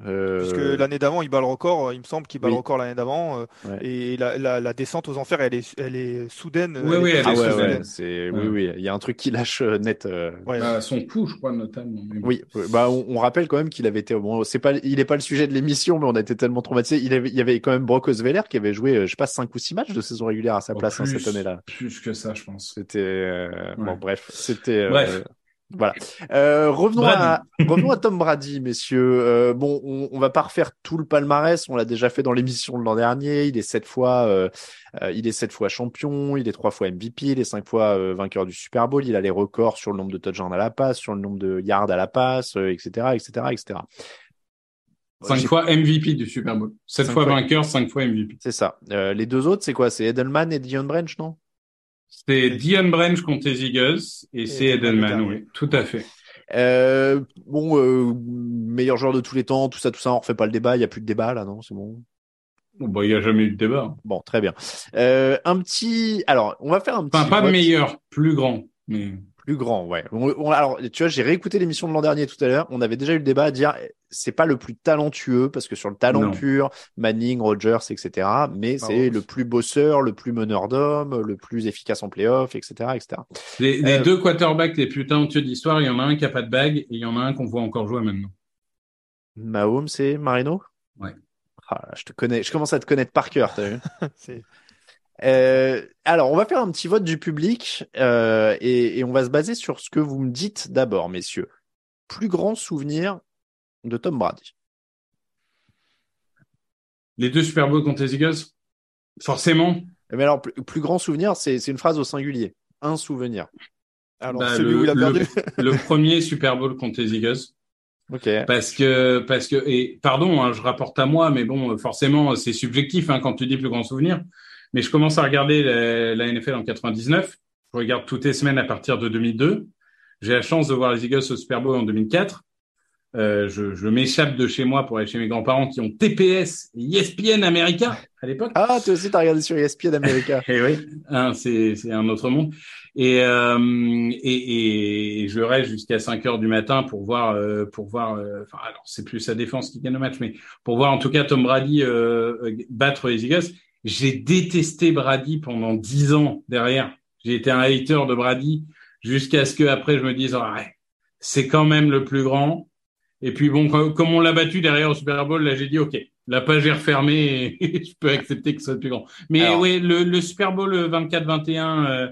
Euh, Puisque l'année d'avant, il bat le record, il me semble qu'il bat Oui. le record l'année d'avant. euh, Ouais. Et la, la, la descente aux enfers, elle est, elle est soudaine. Oui, elle oui, est elle Ah est ouais, soudaine. ouais, c'est oui, Ouais. oui, il y a un truc qui lâche euh, net. euh, Ouais. Bah, son coup, je crois, notamment. Oui, bah on, on rappelle quand même qu'il avait été bon, c'est pas il est pas le sujet de l'émission mais on a été tellement traumatisés, il avait il y avait quand même Brock Osweiler qui avait joué je sais pas 5 ou 6 matchs de saison régulière à sa Oh, place hein, cette année-là. Plus que ça, je pense. C'était euh, bon Ouais. bref, c'était euh, Bref. Voilà. Euh, revenons Brady. à revenons à Tom Brady messieurs. Euh, bon, on, on va pas refaire tout le palmarès, on l'a déjà fait dans l'émission de l'an dernier, il est sept fois euh, euh, il est sept fois champion, il est trois fois MVP, il est cinq fois euh, vainqueur du Super Bowl, il a les records sur le nombre de touchdowns à la passe, sur le nombre de yards à la passe, euh, etc., etc., etc. Cinq fois MVP du Super Bowl. Sept fois fois. vainqueur, cinq fois MVP. C'est ça. Euh, les deux autres, c'est quoi? C'est Edelman et Dion Branch, non? C'est Dion Branch contre les Eagles et c'est Edelman, oui, tout à fait. euh, Bon, euh, meilleur joueur de tous les temps, tout ça, tout ça, on refait pas le débat. Il y a plus de débat là, non C'est bon? Bon, bah, il n'y a jamais eu de débat. Bon, très bien. Euh, un petit. Alors, on va faire un petit. Enfin, pas vote meilleur, plus grand. Mais Plus grand, ouais. On- on- alors, tu vois, j'ai réécouté l'émission de l'an dernier tout à l'heure. On avait déjà eu le débat à dire c'est pas le plus talentueux parce que sur le talent Non. pur, Manning, Rogers, etc. Mais c'est le plus bosseur, le plus meneur d'hommes, le plus efficace en playoff, etc., etc. les, les Euh, deux quarterbacks les plus talentueux d'histoire, il y en a un qui a pas de bague et il y en a un qu'on voit encore jouer maintenant. Mahomes, c'est Marino? Ouais. Ah, je te connais, je commence à te connaître par cœur, t'as vu? C'est- Euh, alors, on va faire un petit vote du public euh, et, et on va se baser sur ce que vous me dites d'abord, messieurs. Plus grand souvenir de Tom Brady. Les deux Super Bowls contre les Eagles, forcément. Mais alors, plus, plus grand souvenir, c'est une phrase au singulier. Un souvenir. Alors, bah, celui le, où il a le- perdu. le premier Super Bowl contre les Eagles. Ok. Parce que, parce que, et pardon, hein, je rapporte à moi, mais bon, forcément, c'est subjectif hein, quand tu dis plus grand souvenir. Mais je commence à regarder la, la NFL en 99. Je regarde toutes les semaines à partir de 2002. J'ai la chance de voir les Eagles au Super Bowl en 2004. Euh, je je m'échappe de chez moi pour aller chez mes grands-parents qui ont TPS et ESPN américain à l'époque. Ah, toi aussi, t'as regardé sur ESPN America. Et oui, hein, c'est un autre monde. Et euh, et, et je reste jusqu'à 5 heures du matin pour voir euh, pour voir. euh, Enfin, alors c'est plus sa défense qui gagne le match, mais pour voir en tout cas Tom Brady euh, euh, battre les Eagles. J'ai détesté Brady pendant 10 ans derrière. J'ai été un hater de Brady jusqu'à ce que après je me dise ah, ouais, c'est quand même le plus grand. Et puis bon, comme on l'a battu derrière au Super Bowl, là j'ai dit ok, la page est refermée et je peux accepter que ce soit plus grand. Mais Alors- oui, le, le Super Bowl 24-21 euh,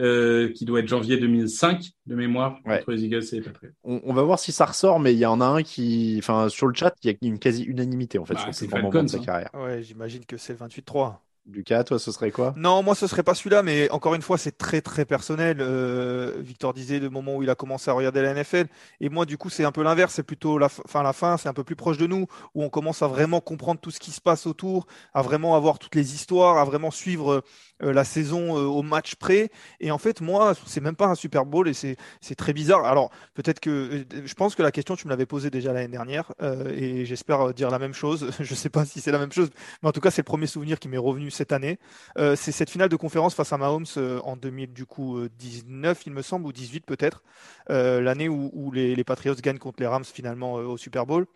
euh, qui doit être janvier 2005 de mémoire Ouais. entre les Eagles et les Patriots. On, on va voir si ça ressort, mais il y en a un qui, enfin, sur le chat, il y a une quasi unanimité en fait Bah, sur c'est le moment de sa hein. carrière. Ouais, j'imagine que c'est le 28-3. Lucas, toi, ce serait quoi? Non, moi ce serait pas celui-là, mais encore une fois, c'est très très personnel. Euh, Victor disait le moment où il a commencé à regarder la NFL, et moi du coup c'est un peu l'inverse, c'est plutôt la fin, la fin, c'est un peu plus proche de nous, où on commence à vraiment comprendre tout ce qui se passe autour, à vraiment avoir toutes les histoires, à vraiment suivre euh, la saison euh, au match près. Et en fait, moi, c'est même pas un Super Bowl et c'est très bizarre. Alors peut-être que je pense que la question tu me l'avais posée déjà l'année dernière, et j'espère dire la même chose. Je sais pas si c'est la même chose, mais en tout cas c'est le premier souvenir qui m'est revenu cette année. Euh, c'est cette finale de conférence face à Mahomes euh, en 2000 du coup euh, 19 il me semble ou 18 peut-être l'année où, les, les Patriots gagnent contre les Rams finalement au Super Bowl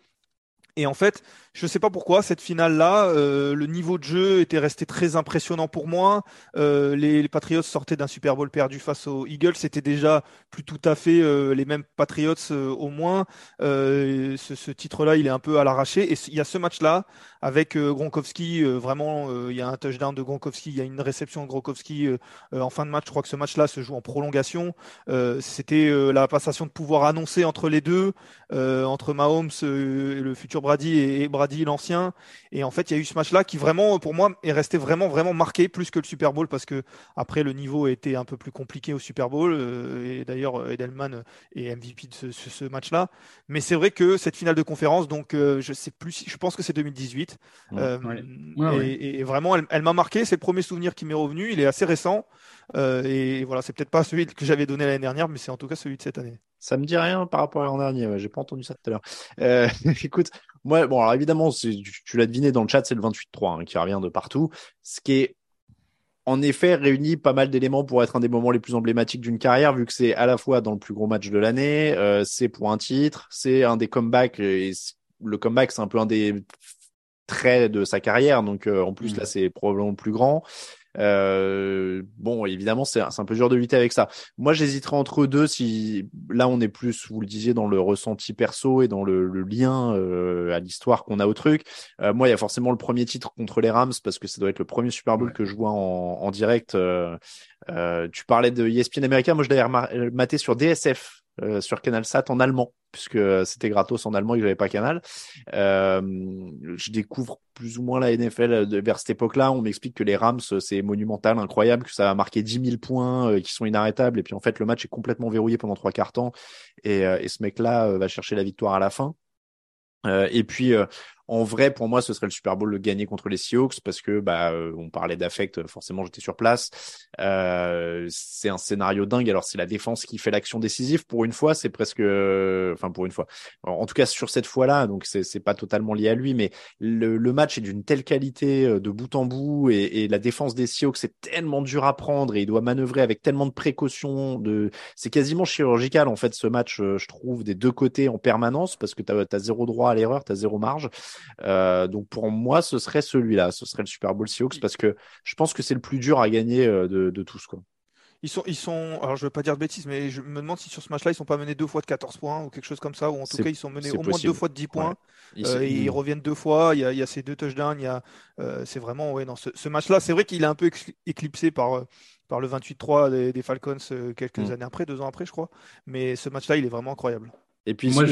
et en fait je sais pas pourquoi cette finale là le niveau de jeu était resté très impressionnant pour moi Euh, les, Patriots sortaient d'un Super Bowl perdu face aux Eagles c'était déjà plus tout à fait euh, les mêmes Patriots euh, au moins Euh, ce, ce titre là il est un peu à l'arraché et il y a ce match là avec euh, Gronkowski. euh, vraiment, euh, il y a un touchdown de Gronkowski, il y a une réception de Gronkowski euh, euh, en fin de match. Je crois que ce match-là se joue en prolongation. Euh, C'était euh, la passation de pouvoir annoncée entre les deux, euh, entre Mahomes, euh, le futur Brady, et, et Brady l'ancien. Et en fait, il y a eu ce match-là qui vraiment, pour moi, est resté vraiment, vraiment marqué plus que le Super Bowl parce que après le niveau était un peu plus compliqué au Super Bowl. euh, et d'ailleurs, Edelman est MVP de ce, ce- ce match-là. Mais c'est vrai que cette finale de conférence, donc euh, je sais plus, si- je pense que c'est 2018. Euh, Ouais. et, Ouais, ouais. et vraiment, elle, elle m'a marqué. C'est le premier souvenir qui m'est revenu. Il est assez récent. Euh, et voilà, c'est peut-être pas celui que j'avais donné l'année dernière, mais c'est en tout cas celui de cette année. Ça me dit rien par rapport à l'an dernier. ouais, J'ai pas entendu ça tout à l'heure. Euh, écoute, moi, bon, alors évidemment, tu, tu l'as deviné dans le chat, c'est le 28-3 hein, qui revient de partout. Ce qui est, en effet, réunit pas mal d'éléments pour être un des moments les plus emblématiques d'une carrière, vu que c'est à la fois dans le plus gros match de l'année, euh, c'est pour un titre, c'est un des comebacks. Et le comeback, c'est un peu un des traits de sa carrière. Donc euh, en plus, là, c'est probablement le plus grand. Euh, bon, évidemment, c'est un peu dur de lutter avec ça. Moi, j'hésiterais entre deux. Si là, on est plus, vous le disiez, dans le ressenti perso et dans le, le lien euh, à l'histoire qu'on a au truc. Euh, moi, il y a forcément le premier titre contre les Rams parce que ça doit être le premier Super Bowl Ouais. que je vois en, en direct. Euh, euh, tu parlais de ESPN américain. Moi, je l'avais maté sur DSF. Euh, sur CanalSat en allemand puisque c'était gratos en allemand que j'avais pas Canal. Euh, je découvre plus ou moins la NFL vers cette époque-là. On m'explique que les Rams, c'est monumental, incroyable, que ça a marqué 10 000 points, euh, qui sont inarrêtables. Et puis en fait, le match est complètement verrouillé pendant trois quarts temps. Et, euh, et ce mec-là euh, va chercher la victoire à la fin. Euh, et puis, euh, en vrai, pour moi, ce serait le Super Bowl le gagner contre les Seahawks parce que, bah, euh, on parlait d'affect. Forcément, j'étais sur place. Euh, c'est un scénario dingue. Alors, c'est la défense qui fait l'action décisive. Pour une fois, c'est presque, euh, enfin, pour une fois. En tout cas, sur cette fois-là, donc c'est c'est pas totalement lié à lui, mais le, le match est d'une telle qualité euh, de bout en bout et, et la défense des Seahawks c'est tellement dur à prendre et il doit manœuvrer avec tellement de précautions. De, c'est quasiment chirurgical en fait ce match, euh, je trouve, des deux côtés en permanence parce que t'as as zéro droit à l'erreur, t'as zéro marge. Euh, donc pour moi, ce serait celui-là, ce serait le Super Bowl Seahawks parce que je pense que c'est le plus dur à gagner euh, de, de tous quoi. Ils sont, ils sont, alors je veux pas dire de bêtises, mais je me demande si sur ce match-là, ils sont pas menés deux fois de 14 points ou quelque chose comme ça, ou en tout cas, ils sont menés au moins deux fois de 10 points. Ouais. Il- Euh, ils reviennent deux fois. Il y a, il y a ces deux touchdowns. Il y a, euh, c'est vraiment, ouais, non, ce, ce match-là, c'est vrai qu'il est un peu éclipsé par, par le 28-3 des, des Falcons quelques Mm. années après, deux ans après, je crois. Mais ce match-là, il est vraiment incroyable. Et puis Moi,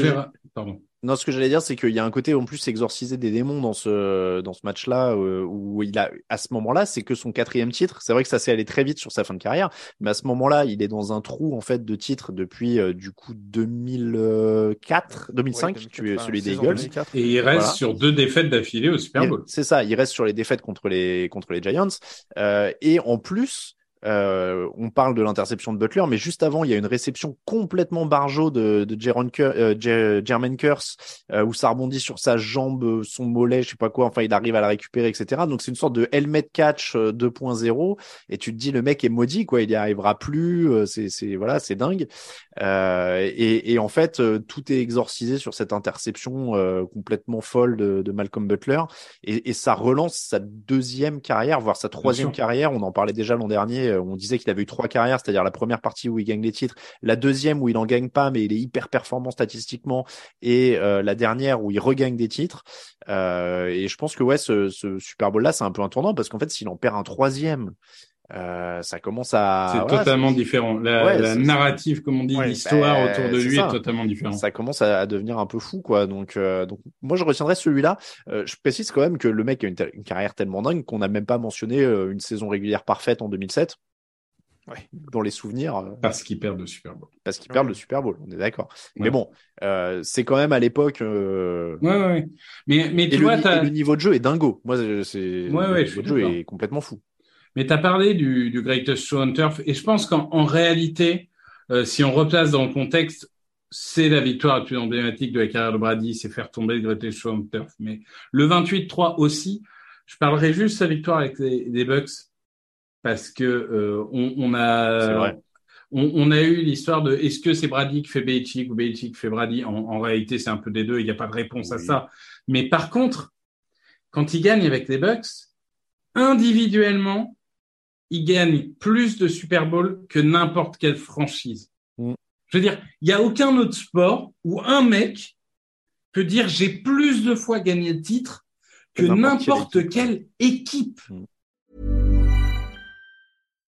Pardon. Non, ce que j'allais dire, c'est qu'il y a un côté en plus exorcisé des démons dans ce dans ce match-là euh, où il a à ce moment-là, c'est que son quatrième titre. C'est vrai que ça s'est allé très vite sur sa fin de carrière, mais à ce moment-là, il est dans un trou en fait de titres depuis euh, du coup 2004, 2005, Ouais, tu es 2004, celui des Eagles. 2004. Et il reste Voilà. sur deux défaites d'affilée au Super Bowl. C'est ça, il reste sur les défaites contre les contre les Giants Euh, et en plus. Euh, on parle de l'interception de Butler, mais juste avant, il y a une réception complètement barjo de, de Cur- euh, Jer- Jermaine Curse, euh, où ça rebondit sur sa jambe, euh, son mollet, je sais pas quoi. Enfin, il arrive à la récupérer, etc. Donc c'est une sorte de helmet catch euh, 2.0, et tu te dis le mec est maudit, quoi. Il y arrivera plus. euh, c'est voilà, c'est dingue. Euh, et, et en fait, euh, tout est exorcisé sur cette interception euh, complètement folle de, de Malcolm Butler et, et ça relance sa deuxième carrière, voire sa troisième carrière. On en parlait déjà l'an dernier. Euh, On disait qu'il avait eu trois carrières, c'est-à-dire la première partie où il gagne les titres, la deuxième où il en gagne pas, mais il est hyper performant statistiquement, et euh, la dernière où il regagne des titres. Euh, et je pense que ce Super Bowl là, c'est un peu un tournant parce qu'en fait, s'il en perd un troisième, euh, ça commence à C'est voilà, totalement différent. La, Ouais, la c'est- narrative, comme on dit, Ouais, l'histoire bah, autour de lui ça. est totalement différente. ça commence à, devenir un peu fou, quoi. Donc, euh, donc moi, je retiendrai celui-là. Euh, je précise quand même que le mec a une, carrière tellement dingue qu'on n'a même pas mentionné euh, une saison régulière parfaite en 2007. Ouais. Dans les souvenirs, euh, Parce qu'ils perdent le Super Bowl. parce qu'il Ouais. perd le Super Bowl, on est d'accord. Ouais. Mais bon, euh, c'est quand même à l'époque. euh, Ouais, ouais, ouais. Mais, mais tu le, vois, le niveau de jeu est dingo. Moi, c'est- le ouais, niveau je suis de jeu est complètement fou. Mais tu as parlé du, du Greatest Show on Turf, et je pense qu'en en réalité, euh, si on replace dans le contexte, c'est la victoire la plus emblématique de la carrière de Brady, c'est faire tomber le Greatest Show on Turf. Mais le 28-3 aussi, je parlerai juste de sa victoire avec les, les Bucks, parce que euh, on, on a vrai. on, on a eu l'histoire de est-ce que c'est Brady qui fait Belichick ou Belichick qui fait Brady? En, en réalité, c'est un peu des deux. Il n'y a pas de réponse à ça. Mais par contre, quand il gagne avec les Bucks, individuellement, il gagne plus de Super Bowl que n'importe quelle franchise. Mm. Je veux dire, il n'y a aucun autre sport où un mec peut dire j'ai plus de fois gagné le titre que n'importe quelle quelle équipe.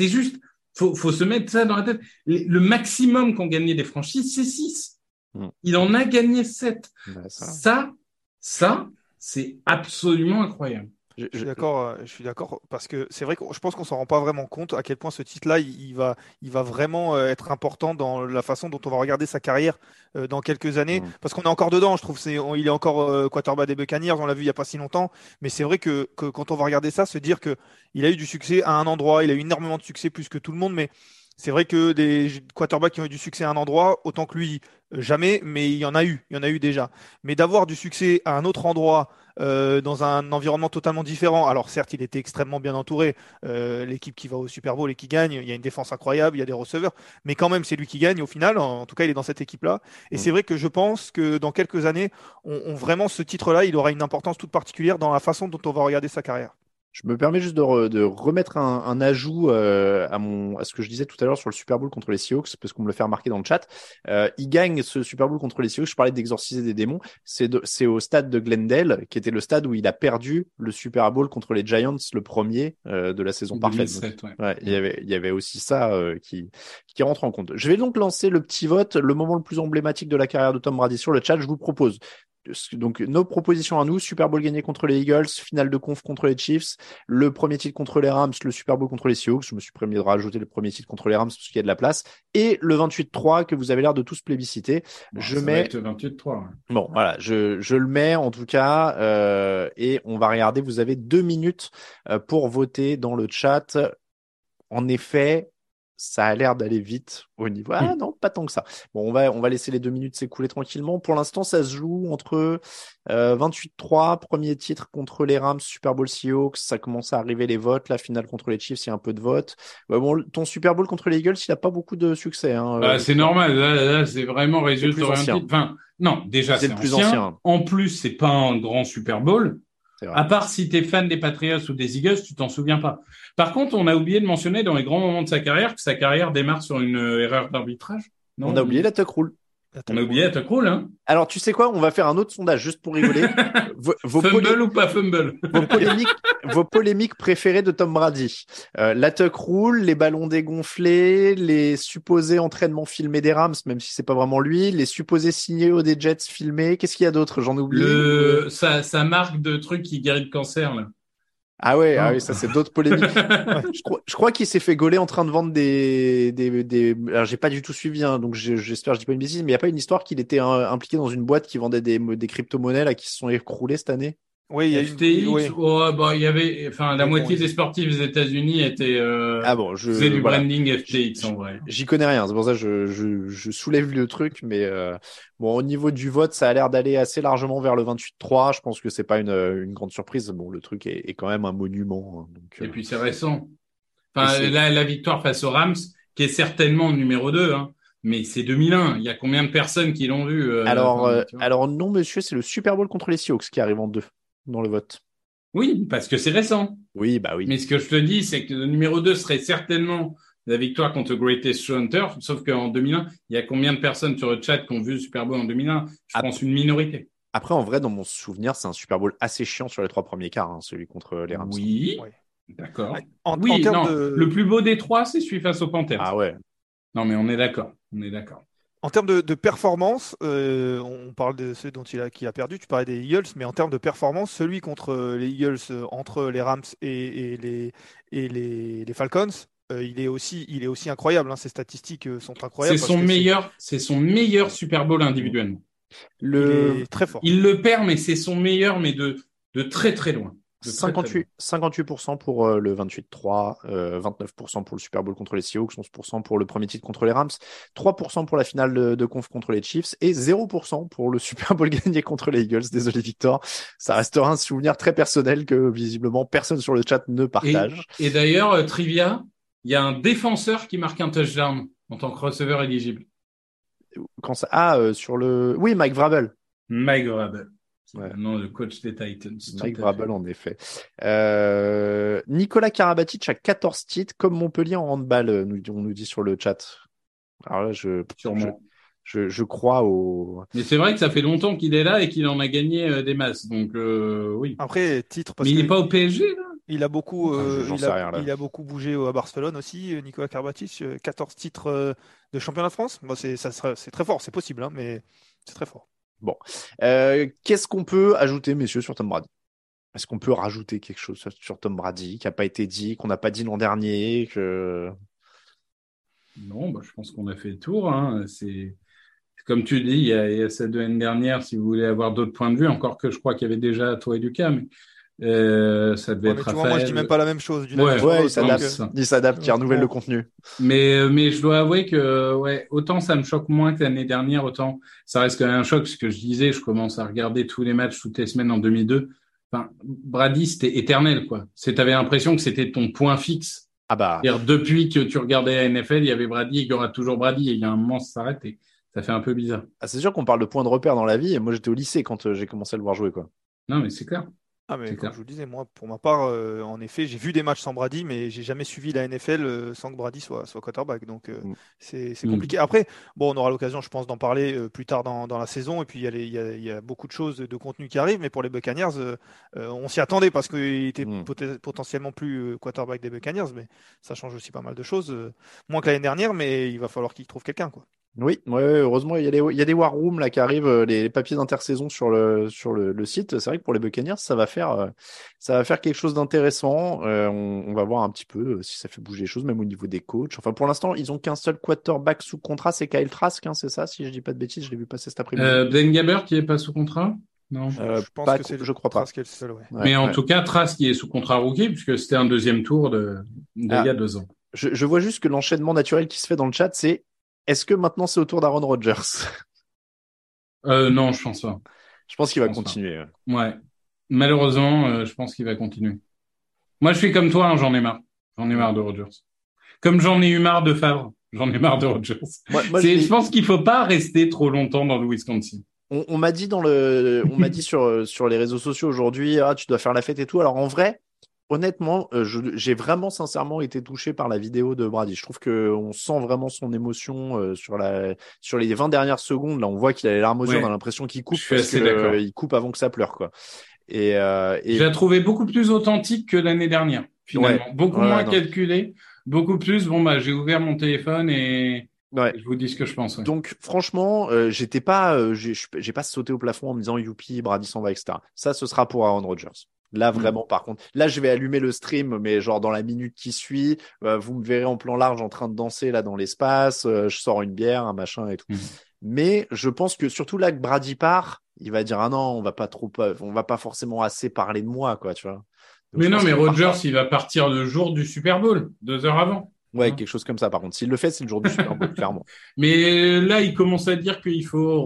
C'est juste, faut, faut se mettre ça dans la tête. Le maximum qu'ont gagné des franchises, c'est 6. Mm. Il en a gagné 7. Bah, ça. Ça, ça, c'est absolument incroyable. Je- Je suis d'accord, euh, je suis d'accord parce que c'est vrai que je pense qu'on s'en rend pas vraiment compte à quel point ce titre-là, il, va, il va vraiment euh, être important dans la façon dont on va regarder sa carrière euh, dans quelques années. Mm. Parce qu'on est encore dedans, je trouve. C'est, on- il est encore euh, quarterback des Buccaneers, on l'a vu il y a pas si longtemps. Mais c'est vrai que, que quand on va regarder ça, se dire que il a eu du succès à un endroit, il a eu énormément de succès plus que tout le monde, mais c'est vrai que des quarterbacks qui ont eu du succès à un endroit, autant que lui, jamais, mais il y en a eu, il y en a eu déjà. Mais d'avoir du succès à un autre endroit, euh, dans un environnement totalement différent. Alors certes, il était extrêmement bien entouré. Euh, l'équipe qui va au Super Bowl et qui gagne, il y a une défense incroyable, il y a des receveurs, mais quand même, c'est lui qui gagne au final. En, en tout cas, il est dans cette équipe-là. Et Mm. c'est vrai que je pense que dans quelques années, on, on- vraiment ce titre-là, il aura une importance toute particulière dans la façon dont on va regarder sa carrière. Je me permets juste de, re- de remettre un, un ajout euh, à, mon, à ce que je disais tout à l'heure sur le Super Bowl contre les Seahawks, parce qu'on me le fait remarquer dans le chat. Euh, il gagne ce Super Bowl contre les Seahawks. Je parlais d'exorciser des démons. C'est de- au stade de Glendale, qui était le stade où il a perdu le Super Bowl contre les Giants, le premier euh, de la saison parfaite. 2007, ouais. Ouais, il y avait, il y avait aussi ça euh, qui, qui rentre en compte. Je vais donc lancer le petit vote, le moment le plus emblématique de la carrière de Tom Brady sur le chat. Je vous propose donc nos propositions à nous Super Bowl gagné contre les Eagles, finale de conf contre les Chiefs, le premier titre contre les Rams, le Super Bowl contre les Seahawks. Je me suis permis de rajouter le premier titre contre les Rams parce qu'il y a de la place et le 28-3 que vous avez l'air de tous plébisciter. Bon, je mets être 28-3. ouais. Bon, voilà, je, je le mets en tout cas, euh, et on va regarder. Vous avez deux minutes euh, pour voter dans le chat. En effet, ça a l'air d'aller vite au niveau. Ah non, pas tant que ça. Bon, on va, on va laisser les deux minutes s'écouler tranquillement. Pour l'instant, ça se joue entre euh, 28-3, premier titre contre les Rams, Super Bowl Seahawks. Ça commence à arriver les votes. La finale contre les Chiefs, il y a un peu de vote. Ouais, bon, ton Super Bowl contre les Eagles, il a pas beaucoup de succès. Hein, Bah, euh, c'est normal. Là, là, c'est vraiment résultat orienté. Enfin, non, déjà, C'est c'est le plus ancien. ancien. En plus, c'est pas un grand Super Bowl. À part si t'es fan des Patriots ou des Eagles, tu t'en souviens pas. Par contre, on a oublié de mentionner dans les grands moments de sa carrière que sa carrière démarre sur une euh, erreur d'arbitrage. On a oublié la tuck rule. On a oublié la tuck rule, hein. Alors, tu sais quoi? On va faire un autre sondage juste pour rigoler. vos, vos Fumble polé- ou pas fumble? vos polémiques, vos polémiques préférées de Tom Brady. Euh, la tuck rule, les ballons dégonflés, les supposés entraînements filmés des Rams, même si c'est pas vraiment lui, les supposés signaux des Jets filmés. Qu'est-ce qu'il y a d'autre? J'en oublie. Le, sa, sa marque de truc qui guérit le cancer, là. Ah ouais, ah Non. oui, ça c'est d'autres polémiques. je crois, je crois qu'il s'est fait gauler en train de vendre des, des, des... alors j'ai pas du tout suivi, hein, donc j'espère que je dis pas une bêtise, mais il y a pas une histoire qu'il était euh, impliqué dans une boîte qui vendait des, des crypto-monnaies là qui se sont écroulées cette année? Oui, il y a FTX, une. oui. oh, bah, il y avait, enfin, la moitié des sportifs des États-Unis étaient, euh, Ah bon, je faisaient du voilà. branding FTX, en vrai. J'y connais rien, c'est pour ça que je, je, je soulève le truc, mais euh, bon, au niveau du vote, ça a l'air d'aller assez largement vers le 28-3. Je pense que c'est pas une, une grande surprise. Bon, le truc est, est quand même un monument. hein, donc, Et euh, puis c'est récent. Enfin, la, la victoire face aux Rams, qui est certainement numéro 2, hein, mais c'est 2001. Il y a combien de personnes qui l'ont vu euh, alors, euh, alors non, monsieur, c'est le Super Bowl contre les Seahawks qui arrive en deux dans le vote. Oui, parce que c'est récent. Oui, bah oui. Mais ce que je te dis, c'est que le numéro 2 serait certainement la victoire contre Greatest Show Hunter, sauf qu'en 2001, il y a combien de personnes sur le chat qui ont vu le Super Bowl en 2001 Je pense une minorité. Après, en vrai, dans mon souvenir, c'est un Super Bowl assez chiant sur les trois premiers quarts, hein, celui contre les Rams. Oui, Ouais. d'accord. En, en Oui, termes non, de. le plus beau des trois, c'est celui face aux Panthers. Ah ouais. Non, mais on est d'accord. On est d'accord. En termes de, de performance, euh, on parle de ceux dont il a, qui a perdu, tu parlais des Eagles, mais en termes de performance, celui contre les Eagles, euh, entre les Rams et, et les, et les, les Falcons, euh, il, est aussi, il est aussi incroyable. Hein. Ses statistiques euh, sont incroyables. C'est son meilleur, c'est son meilleur Super Bowl individuellement. Le Il est très fort. Il le perd, mais c'est son meilleur, mais de, de très très loin. De très, très 58, 58% pour euh, le 28-3, euh, 29% pour le Super Bowl contre les Seahawks, 11% pour le premier titre contre les Rams, 3% pour la finale de, de conf contre les Chiefs et 0% pour le Super Bowl gagné contre les Eagles. Désolé Victor, ça restera un souvenir très personnel que visiblement personne sur le chat ne partage. Et, et d'ailleurs, euh, trivia, il y a un défenseur qui marque un touchdown en tant que receveur éligible. Quand ça... Ah, euh, sur le... Oui, Mike Vrabel. Mike Vrabel. Ouais. Non, le coach des Titans. Mike. Vrabel, en effet. Euh, Nicolas Karabatic a 14 titres, comme Montpellier en handball, euh, nous, on nous dit sur le chat. Alors là, je, Sûrement. je, je crois au... Mais c'est vrai que ça fait longtemps qu'il est là et qu'il en a gagné euh, des masses. Donc, euh, oui. Après, titre, parce Mais il n'est pas au PSG, là? il a beaucoup, euh, il, a, rien, là. il a beaucoup bougé à Barcelone aussi, Nicolas Karabatic, euh, 14 titres euh, de champion de France. Bon, c'est, ça sera- c'est très fort, c'est possible, hein, mais c'est très fort. Euh, Qu'est-ce qu'on peut ajouter, messieurs, sur Tom Brady? Est-ce qu'on peut rajouter quelque chose sur- Tom Brady qui n'a pas été dit, qu'on n'a pas dit l'an dernier que... Non, bah, je pense qu'on a fait le tour. Hein. C'est comme tu dis, il y, a, y a celle de l'année dernière. Si vous voulez avoir d'autres points de vue, encore que je crois qu'il y avait déjà toi et Lucas, mais euh, ça devait Ouais, être tu vois, moi, je dis même pas la même chose. d'une Ouais, Ouais, il s'adapte, euh, il s'adapte, il renouvelle le contenu. Mais, mais je dois avouer que ouais, autant ça me choque moins que l'année dernière, autant ça reste quand même un choc. Ce que je disais, je commence à regarder tous les matchs toutes les semaines en 2002. Enfin, Brady, c'était éternel, quoi. C'est, t'avais l'impression que c'était ton point fixe. Ah bah, C'est-à-dire, depuis que tu regardais la NFL, il y avait Brady et il y aura toujours Brady et il y a un moment, ça s'arrête et ça fait un peu bizarre. ah, c'est sûr qu'on parle de points de repère dans la vie, et moi j'étais au lycée quand euh, j'ai commencé à le voir jouer, quoi. Non, mais c'est clair. Ah, mais comme je vous le disais, moi, pour ma part, euh, en effet, j'ai vu des matchs sans Brady, mais j'ai jamais suivi la NFL euh, sans que Brady soit, soit quarterback. Donc, euh, Mm. c'est c'est Mm. compliqué. Après, bon, on aura l'occasion, je pense, d'en parler euh, plus tard dans, dans la saison. Et puis, il y, a les- il y y a beaucoup de choses de contenu qui arrivent. Mais pour les Buccaneers, on s'y attendait parce qu'il était Mm. potentiellement plus quarterback des Buccaneers. Mais ça change aussi pas mal de choses. euh, moins que l'année dernière, mais il va falloir qu'il trouve quelqu'un, quoi. Oui, ouais, heureusement, il y a des, il y a des war rooms là qui arrivent, euh, les, les papiers d'intersaison sur le, sur le, le site. C'est vrai que pour les Buccaneers, ça va faire, euh, ça va faire quelque chose d'intéressant. Euh, on, on va voir un petit peu euh, si ça fait bouger les choses, même au niveau des coachs. Enfin, pour l'instant, ils ont qu'un seul quarterback sous contrat, c'est Kyle Trask, hein, c'est ça, si je dis pas de bêtises, je l'ai vu passer cet après-midi. Euh, Ben Gabbert qui est pas sous contrat? Non. Euh, je pense pas que c'est je crois pas. Trask qui est le seul, ouais. Ouais, mais en ouais. tout cas, Trask qui est sous contrat rookie puisque c'était un deuxième tour de, de Ah. il y a deux ans. Je, je vois juste que l'enchaînement naturel qui se fait dans le chat, c'est est-ce que maintenant c'est au tour d'Aaron Rodgers Euh, non, je pense pas. Je pense qu'il va pense continuer. ouais. Ouais. Malheureusement, euh, je pense qu'il va continuer. Moi, je suis comme toi, hein, j'en ai marre. J'en ai marre de Rodgers. Comme j'en ai eu marre de Favre, j'en ai marre de Rodgers. Moi, je pense qu'il faut pas rester trop longtemps dans le Wisconsin. On, on m'a dit dans le, on m'a dit sur sur les réseaux sociaux aujourd'hui, ah tu dois faire la fête et tout. Alors en vrai, honnêtement, euh, j'ai vraiment sincèrement été touché par la vidéo de Brady. Je trouve que on sent vraiment son émotion euh, sur la sur les 20 dernières secondes. Là, on voit qu'il a les larmes aux yeux. Ouais. On a l'impression qu'il coupe parce que, euh, il coupe avant que ça pleure quoi. Et, euh, et Je l'ai trouvé beaucoup plus authentique que l'année dernière, finalement. Ouais. Beaucoup Ouais, moins calculé, beaucoup plus. Bon, bah, j'ai ouvert mon téléphone et ouais. je vous dis ce que je pense. ouais. Donc franchement, euh, j'étais pas, euh, j'ai j'ai pas sauté au plafond en me disant youpi, Brady s'en va, etc. Ça, ce sera pour Aaron Rodgers. Là Mm. vraiment, par contre, là je vais allumer le stream, mais genre dans la minute qui suit, euh, vous me verrez en plan large en train de danser là dans l'espace. euh, je sors une bière, un machin et tout. Mm. Mais je pense que surtout là que Brady part, il va dire ah non, on va pas trop, pas- on va pas forcément assez parler de moi, quoi, tu vois. Donc, Mais non, mais partira. il va partir le jour du Super Bowl, deux heures avant. ouais, Hein. quelque chose comme ça. Par contre, s'il le fait, c'est le jour du Super Bowl, clairement. Mais là, il commence à dire qu'il faut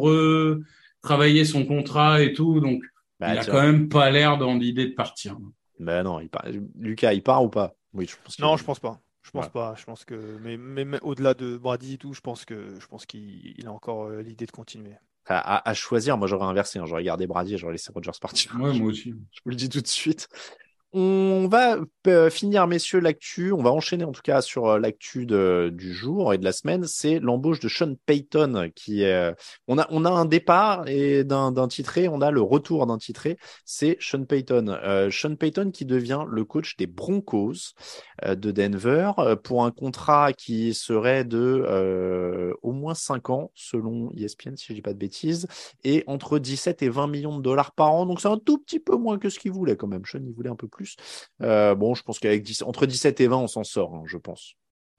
retravailler son contrat et tout, donc Bah, il a quand même pas l'air dans l'idée de partir. Bah non, il part. Lucas, il part ou pas? Oui, je pense. Non, je pense pas. Je pense Ouais. pas. Je pense que, mais, mais, mais au-delà de Brady et tout, je pense que, je pense qu'il il a encore euh, l'idée de continuer. à, à- à choisir, moi j'aurais inversé, hein. j'aurais gardé Brady et j'aurais laissé Rodgers partir. Ouais, moi aussi. Je vous le dis tout de suite. On va euh, finir, messieurs, l'actu. On va enchaîner en tout cas sur euh, l'actu du jour et de la semaine. C'est l'embauche de Sean Payton qui est. euh, On a, on a un départ et d'un titré, on a le retour d'un titré. C'est Sean Payton. Sean Payton qui devient le coach des Broncos de Denver pour un contrat qui serait de euh, au moins 5 ans selon ESPN si je dis pas de bêtises et entre 17 et 20 millions de dollars par an. Donc c'est un tout petit peu moins que ce qu'il voulait quand même. Sean il voulait un peu plus. Euh, bon, je pense qu'avec 10 entre 17 et 20 on s'en sort, hein, je pense.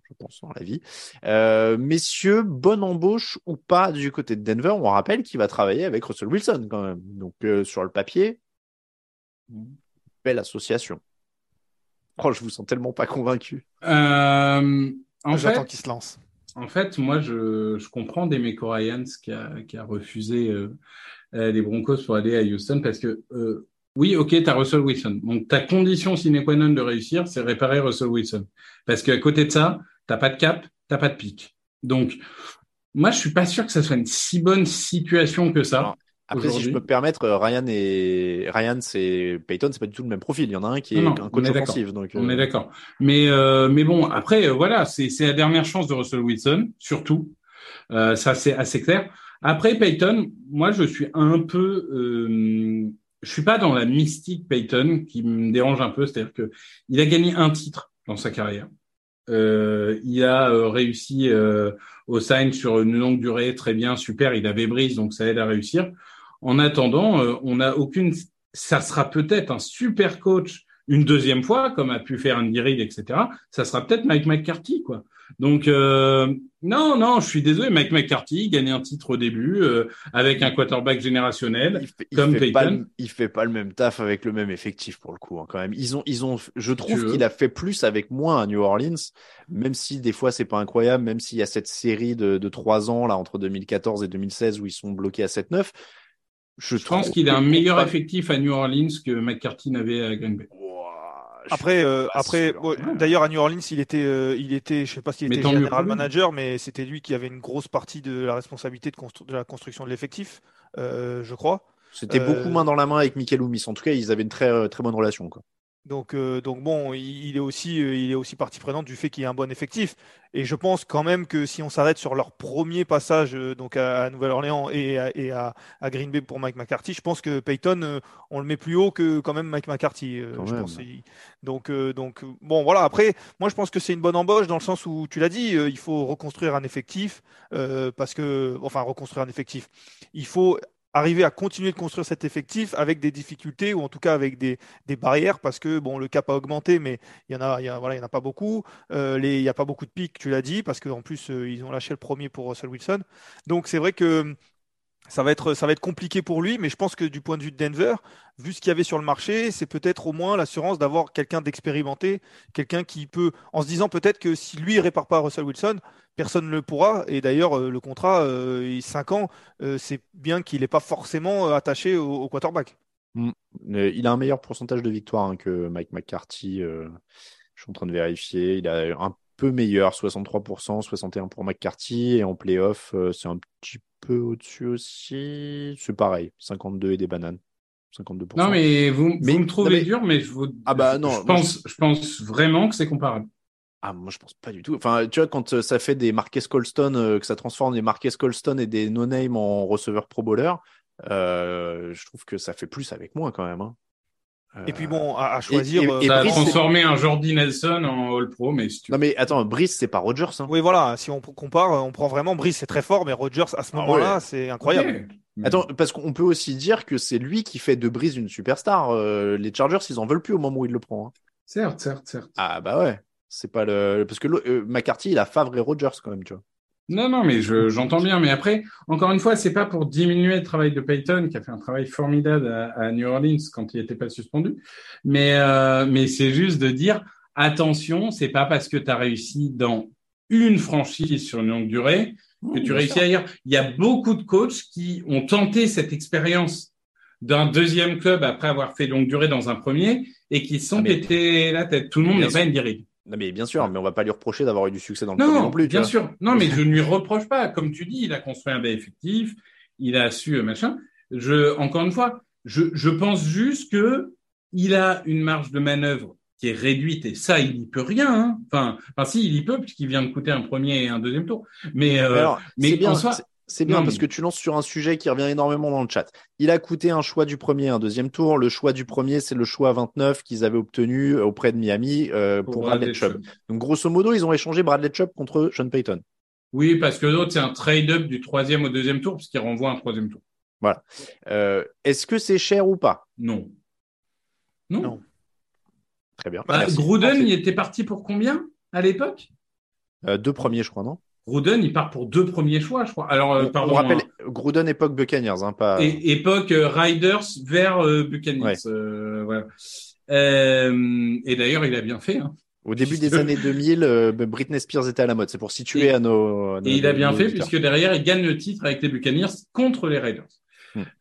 Je pense dans la vie. Euh, messieurs, bonne embauche ou pas du côté de Denver? On rappelle qu'il va travailler avec Russell Wilson quand même. Donc euh, sur le papier, belle association. Oh, je vous sens tellement pas convaincu. Euh, en J'attends fait, qu'il se lance. En fait, moi, je, je comprends Demeco Ryans qui a, qui a refusé les Broncos pour aller à Houston parce que, euh, oui, ok, tu as Russell Wilson. Donc, ta condition sine qua non de réussir, c'est réparer Russell Wilson. Parce qu'à côté de ça, t'as pas de cap, t'as pas de pic. Donc, moi, je suis pas sûr que ça soit une si bonne situation que ça. Alors, Après, si je peux me permettre, euh, Ryan et Ryan et Peyton, c'est pas du tout le même profil. Il y en a un qui est Non, un coach d'accord. offensif. Donc, On euh, est d'accord. Mais euh, mais bon, après euh, voilà, c'est c'est la dernière chance de Russell Wilson, surtout. Euh, ça c'est assez clair. Après Peyton, moi je suis un peu, euh, je suis pas dans la mystique Peyton qui me dérange un peu, c'est-à-dire que il a gagné un titre dans sa carrière. Euh, il a euh, réussi euh, au sign sur une longue durée, très bien, super. Il avait brise, donc ça aide à réussir. En attendant, on n'a aucune. Ça sera peut-être un super coach une deuxième fois, comme a pu faire Andy Reid, etc. Ça sera peut-être Mike McCarthy, quoi. Donc euh, non, non, je suis désolé, Mike McCarthy gagne un titre au début euh, avec un quarterback générationnel. il fait, il Comme fait pas, Peyton. le- il fait pas le même taf avec le même effectif pour le coup, hein, quand même. Ils ont, ils ont, je trouve qu'il a fait plus avec moins à New Orleans, même si des fois c'est pas incroyable, même s'il y a cette série de, de trois ans là entre 2014 et 2016 où ils sont bloqués à 7-9. Je, Je pense trouve qu'il a un meilleur pas- effectif à New Orleans que McCarthy n'avait à Green Bay. Après, euh, après, ouais, d'ailleurs à New Orleans, il était, euh, il était, je sais pas s'il était général manager, mais c'était lui qui avait une grosse partie de la responsabilité de, constru- de la construction de l'effectif, euh, je crois. C'était Euh, beaucoup main dans la main avec Michael Loomis. En tout cas, ils avaient une très, euh, très bonne relation, quoi. Donc, euh, donc bon, il, est aussi, euh, il est aussi partie prenante du fait qu'il y ait un bon effectif. Et je pense quand même que si on s'arrête sur leur premier passage euh, donc à, à Nouvelle-Orléans et, à, et à, à Green Bay pour Mike McCarthy, je pense que Peyton, euh, on le met plus haut que quand même Mike McCarthy. euh, Quand je même. pense. Donc, euh, donc bon, voilà. Après, moi, je pense que c'est une bonne embauche dans le sens où tu l'as dit, euh, il faut reconstruire un effectif euh, parce que, enfin, reconstruire un effectif. Il faut arriver à continuer de construire cet effectif avec des difficultés ou en tout cas avec des, barrières parce que bon le cap a augmenté mais il y en a, pas beaucoup. Euh, il y a pas beaucoup de pics tu l'as dit parce qu'en plus euh, ils ont lâché le premier pour Russell Wilson. Donc c'est vrai que ça va être compliqué pour lui mais je pense que du point de vue de Denver vu ce qu'il y avait sur le marché c'est peut-être au moins l'assurance d'avoir quelqu'un d'expérimenté quelqu'un qui peut en se disant peut-être que si lui il répare pas Russell Wilson personne ne le pourra et d'ailleurs euh, le contrat euh, 5 ans euh, c'est bien qu'il n'est pas forcément euh, attaché au, quarterback Euh, Il a un meilleur pourcentage de victoire hein, que Mike McCarthy. je suis en train de vérifier. Il a un peu meilleur, 63%, 61% pour McCarthy. Et en playoff, c'est un petit peu au-dessus aussi. C'est pareil, 52 et des bananes. 52%. Non, mais vous, vous Mais- me trouvez non, mais- dur, mais je vous. Ah bah non, Je pense, je pense vraiment que c'est comparable. Ah, moi, je pense pas du tout. Enfin, tu vois, quand euh, ça fait des Marquez Colston, euh, que ça transforme des Marquez Colston et des no-name en receveurs pro bowler, euh, je trouve que ça fait plus avec moi quand même. hein. Et puis Euh, bon à, à choisir et- euh, et Ça a Brice, transformé un Jordi Nelson en All Pro, mais si tu Non, mais attends, Brice, c'est pas Rodgers. Hein. oui voilà si on compare on prend vraiment Brice c'est très fort mais Rodgers à ce Ah moment-là ouais. c'est incroyable. Attends, parce qu'on peut aussi dire que c'est lui qui fait de Brice une superstar. Euh, les Chargers, ils en veulent plus au moment où il le prend. hein. Certes, certes, certes. Ah bah ouais. C'est pas le parce que euh, McCarthy, il a Favre et Rodgers quand même, tu vois. Non, non, mais je, j'entends bien. Mais après, encore une fois, c'est pas pour diminuer le travail de Peyton, qui a fait un travail formidable à, à New Orleans quand il n'était pas suspendu. Mais, euh, mais c'est juste de dire, attention, c'est pas parce que tu as réussi dans une franchise sur une longue durée que tu réussis ailleurs. Il y a beaucoup de coachs qui ont tenté cette expérience d'un deuxième club après avoir fait longue durée dans un premier et qui sont Ah, la tête. Tout le monde n'est pas. Andy Reid. Non mais bien sûr, mais on va pas lui reprocher d'avoir eu du succès dans le premier Non, non plus. bien sûr. Non, mais je ne lui reproche pas. Comme tu dis, il a construit un bel effectif, il a su euh, machin. Je, encore une fois, je, je pense juste que il a une marge de manœuvre qui est réduite et ça, il y peut rien. Hein. Enfin, enfin, si, il y peut puisqu'il vient de coûter un premier et un deuxième tour. Mais, euh, Mais bien, en soi, c'est- bien non, parce mais- que tu lances sur un sujet qui revient énormément dans le chat. Il a coûté un choix du premier, un deuxième tour. Le choix du premier, c'est le choix 29 qu'ils avaient obtenu auprès de Miami euh, pour, Bradley, Chubb. Donc grosso modo, ils ont échangé Bradley Chubb contre Sean Payton. Oui, parce que l'autre, c'est un trade-up du troisième au deuxième tour, puisqu'il renvoie un troisième tour. Voilà. Euh, Est-ce que c'est cher ou pas? Non. Non. Non. Très bien. Bah. Gruden, il était parti pour combien à l'époque? Euh, deux premiers, je crois, non? Gruden, il part pour deux premiers choix, je crois. Alors, euh, on, pardon. on rappelle, hein. Gruden époque Buccaneers, hein, pas. Et- époque euh, Riders vers euh, Buccaneers. Ouais. euh, voilà. Euh, et d'ailleurs, il a bien fait. Hein. Au début des années 2000, euh, Britney Spears était à la mode. C'est pour situer Et- à nos. à nos- Et il a bien fait puisque derrière, il gagne le titre avec les Buccaneers contre les Raiders.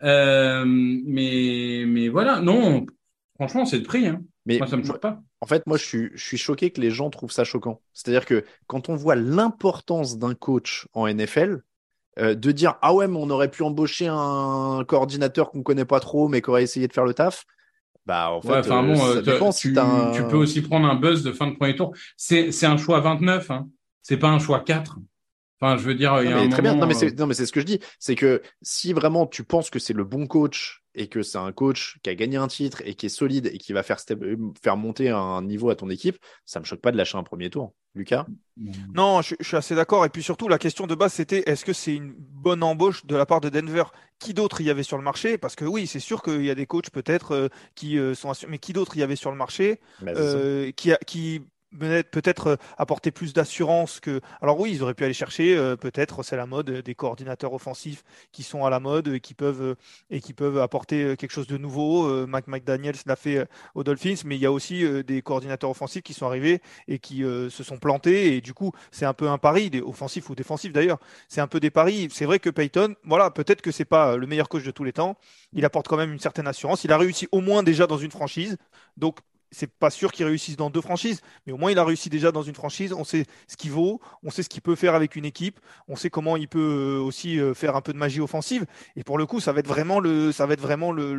Euh, mais, mais voilà, non, franchement, c'est le prix. Hein. Mais Moi, ça me choque pas. En fait, moi, je suis, je suis choqué que les gens trouvent ça choquant. C'est-à-dire que quand on voit l'importance d'un coach en NFL, euh, de dire ah ouais, mais on aurait pu embaucher un coordinateur qu'on connaît pas trop, mais qui aurait essayé de faire le taf. Bah, en fait, Ouais, euh, bon, ça euh, dépend tu, si t'as un- tu peux aussi prendre un buzz de fin de premier tour. C'est, c'est un choix 29, hein. C'est pas un choix 4. Enfin, je veux dire, il y a Non, mais un très bien. moment, Non, mais c'est, non, mais c'est ce que je dis. C'est que si vraiment tu penses que c'est le bon coach et que c'est un coach qui a gagné un titre et qui est solide et qui va faire, step- euh, faire monter un niveau à ton équipe, ça me choque pas de lâcher un premier tour. Lucas? Non, je, je suis assez d'accord. Et puis surtout, la question de base, c'était est-ce que c'est une bonne embauche de la part de Denver? Qui d'autre il y avait sur le marché? Parce que oui, c'est sûr qu'il y a des coachs peut-être euh, qui euh, sont assurés, mais qui d'autre il y avait sur le marché? Euh, a- qui peut-être euh, apporter plus d'assurance que. Alors oui, ils auraient pu aller chercher euh, peut-être, c'est la mode, des coordinateurs offensifs qui sont à la mode et qui peuvent euh, et qui peuvent apporter quelque chose de nouveau. Euh, Mike McDaniels l'a fait aux Dolphins, mais il y a aussi des coordinateurs offensifs qui sont arrivés et qui se sont plantés. Et du coup, c'est un peu un pari, des offensifs ou défensifs d'ailleurs. C'est un peu des paris. C'est vrai que Payton, voilà, peut-être que c'est pas le meilleur coach de tous les temps. Il apporte quand même une certaine assurance. Il a réussi au moins déjà dans une franchise. Donc, c'est pas sûr qu'il réussisse dans deux franchises, mais au moins il a réussi déjà dans une franchise. On sait ce qu'il vaut, on sait ce qu'il peut faire avec une équipe, on sait comment il peut euh, aussi euh, faire un peu de magie offensive. Et pour le coup, ça va être vraiment le,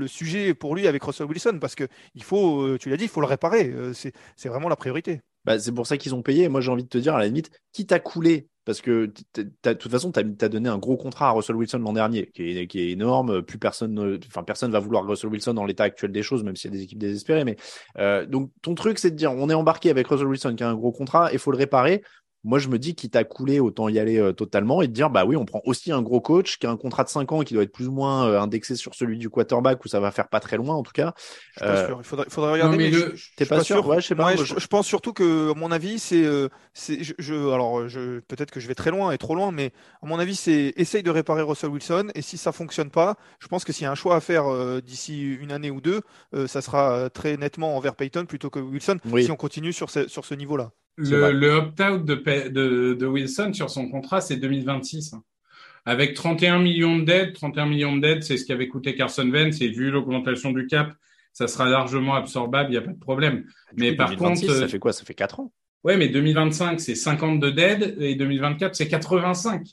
sujet pour lui avec Russell Wilson, parce que il faut, euh, tu l'as dit, il faut le réparer. C'est, c'est vraiment la priorité. Bah, c'est pour ça qu'ils ont payé. Moi, j'ai envie de te dire, à la limite, quitte à couler, parce que de toute façon, tu as, donné un gros contrat à Russell Wilson l'an dernier, qui est, qui est énorme. Plus personne, ne- enfin, personne va vouloir Russell Wilson dans l'état actuel des choses, même s'il y a des équipes désespérées. Mais euh, donc, ton truc, c'est de dire, on est embarqué avec Russell Wilson qui a un gros contrat, il faut le réparer. Moi, je me dis, quitte à couler, autant y aller euh, totalement et de dire, bah oui, on prend aussi un gros coach qui a un contrat de 5 ans et qui doit être plus ou moins euh, indexé sur celui du quarterback où ça va faire pas très loin, en tout cas. Je suis pas Euh, sûr. Il faudrait, regarder. mais mais le- je- je- je t'es pas sûr? Ouais, je sais pas, Ouais, moi, je, je- je pense surtout que, à mon avis, c'est, c'est, je, je- alors, je, peut-être que je vais très loin et trop loin, mais à mon avis, c'est essaye de réparer Russell Wilson. Et si ça fonctionne pas, je pense que s'il y a un choix à faire euh, d'ici une année ou deux, euh, ça sera très nettement envers Payton plutôt que Wilson. Oui. Si on continue sur ce, sur ce niveau-là. C'est vrai. Le, le opt-out de, Pa- de, de Wilson sur son contrat, c'est 2026. hein. Avec 31 millions de dettes, 31 millions de dettes, c'est ce qu'avait coûté Carson Wentz, et vu l'augmentation du cap, ça sera largement absorbable, il n'y a pas de problème. Du Mais coup, par 2026, contre, ça euh, fait quoi? Ça fait 4 ans? Ouais, mais 2025, c'est 50 de dead, et 2024, c'est 85.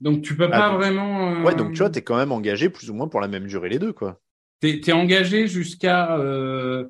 Donc, tu peux Ah, pas donc- vraiment... euh, Ouais, donc tu vois, t'es quand même engagé plus ou moins pour la même durée les deux, quoi. T'es, t'es engagé jusqu'à... Euh...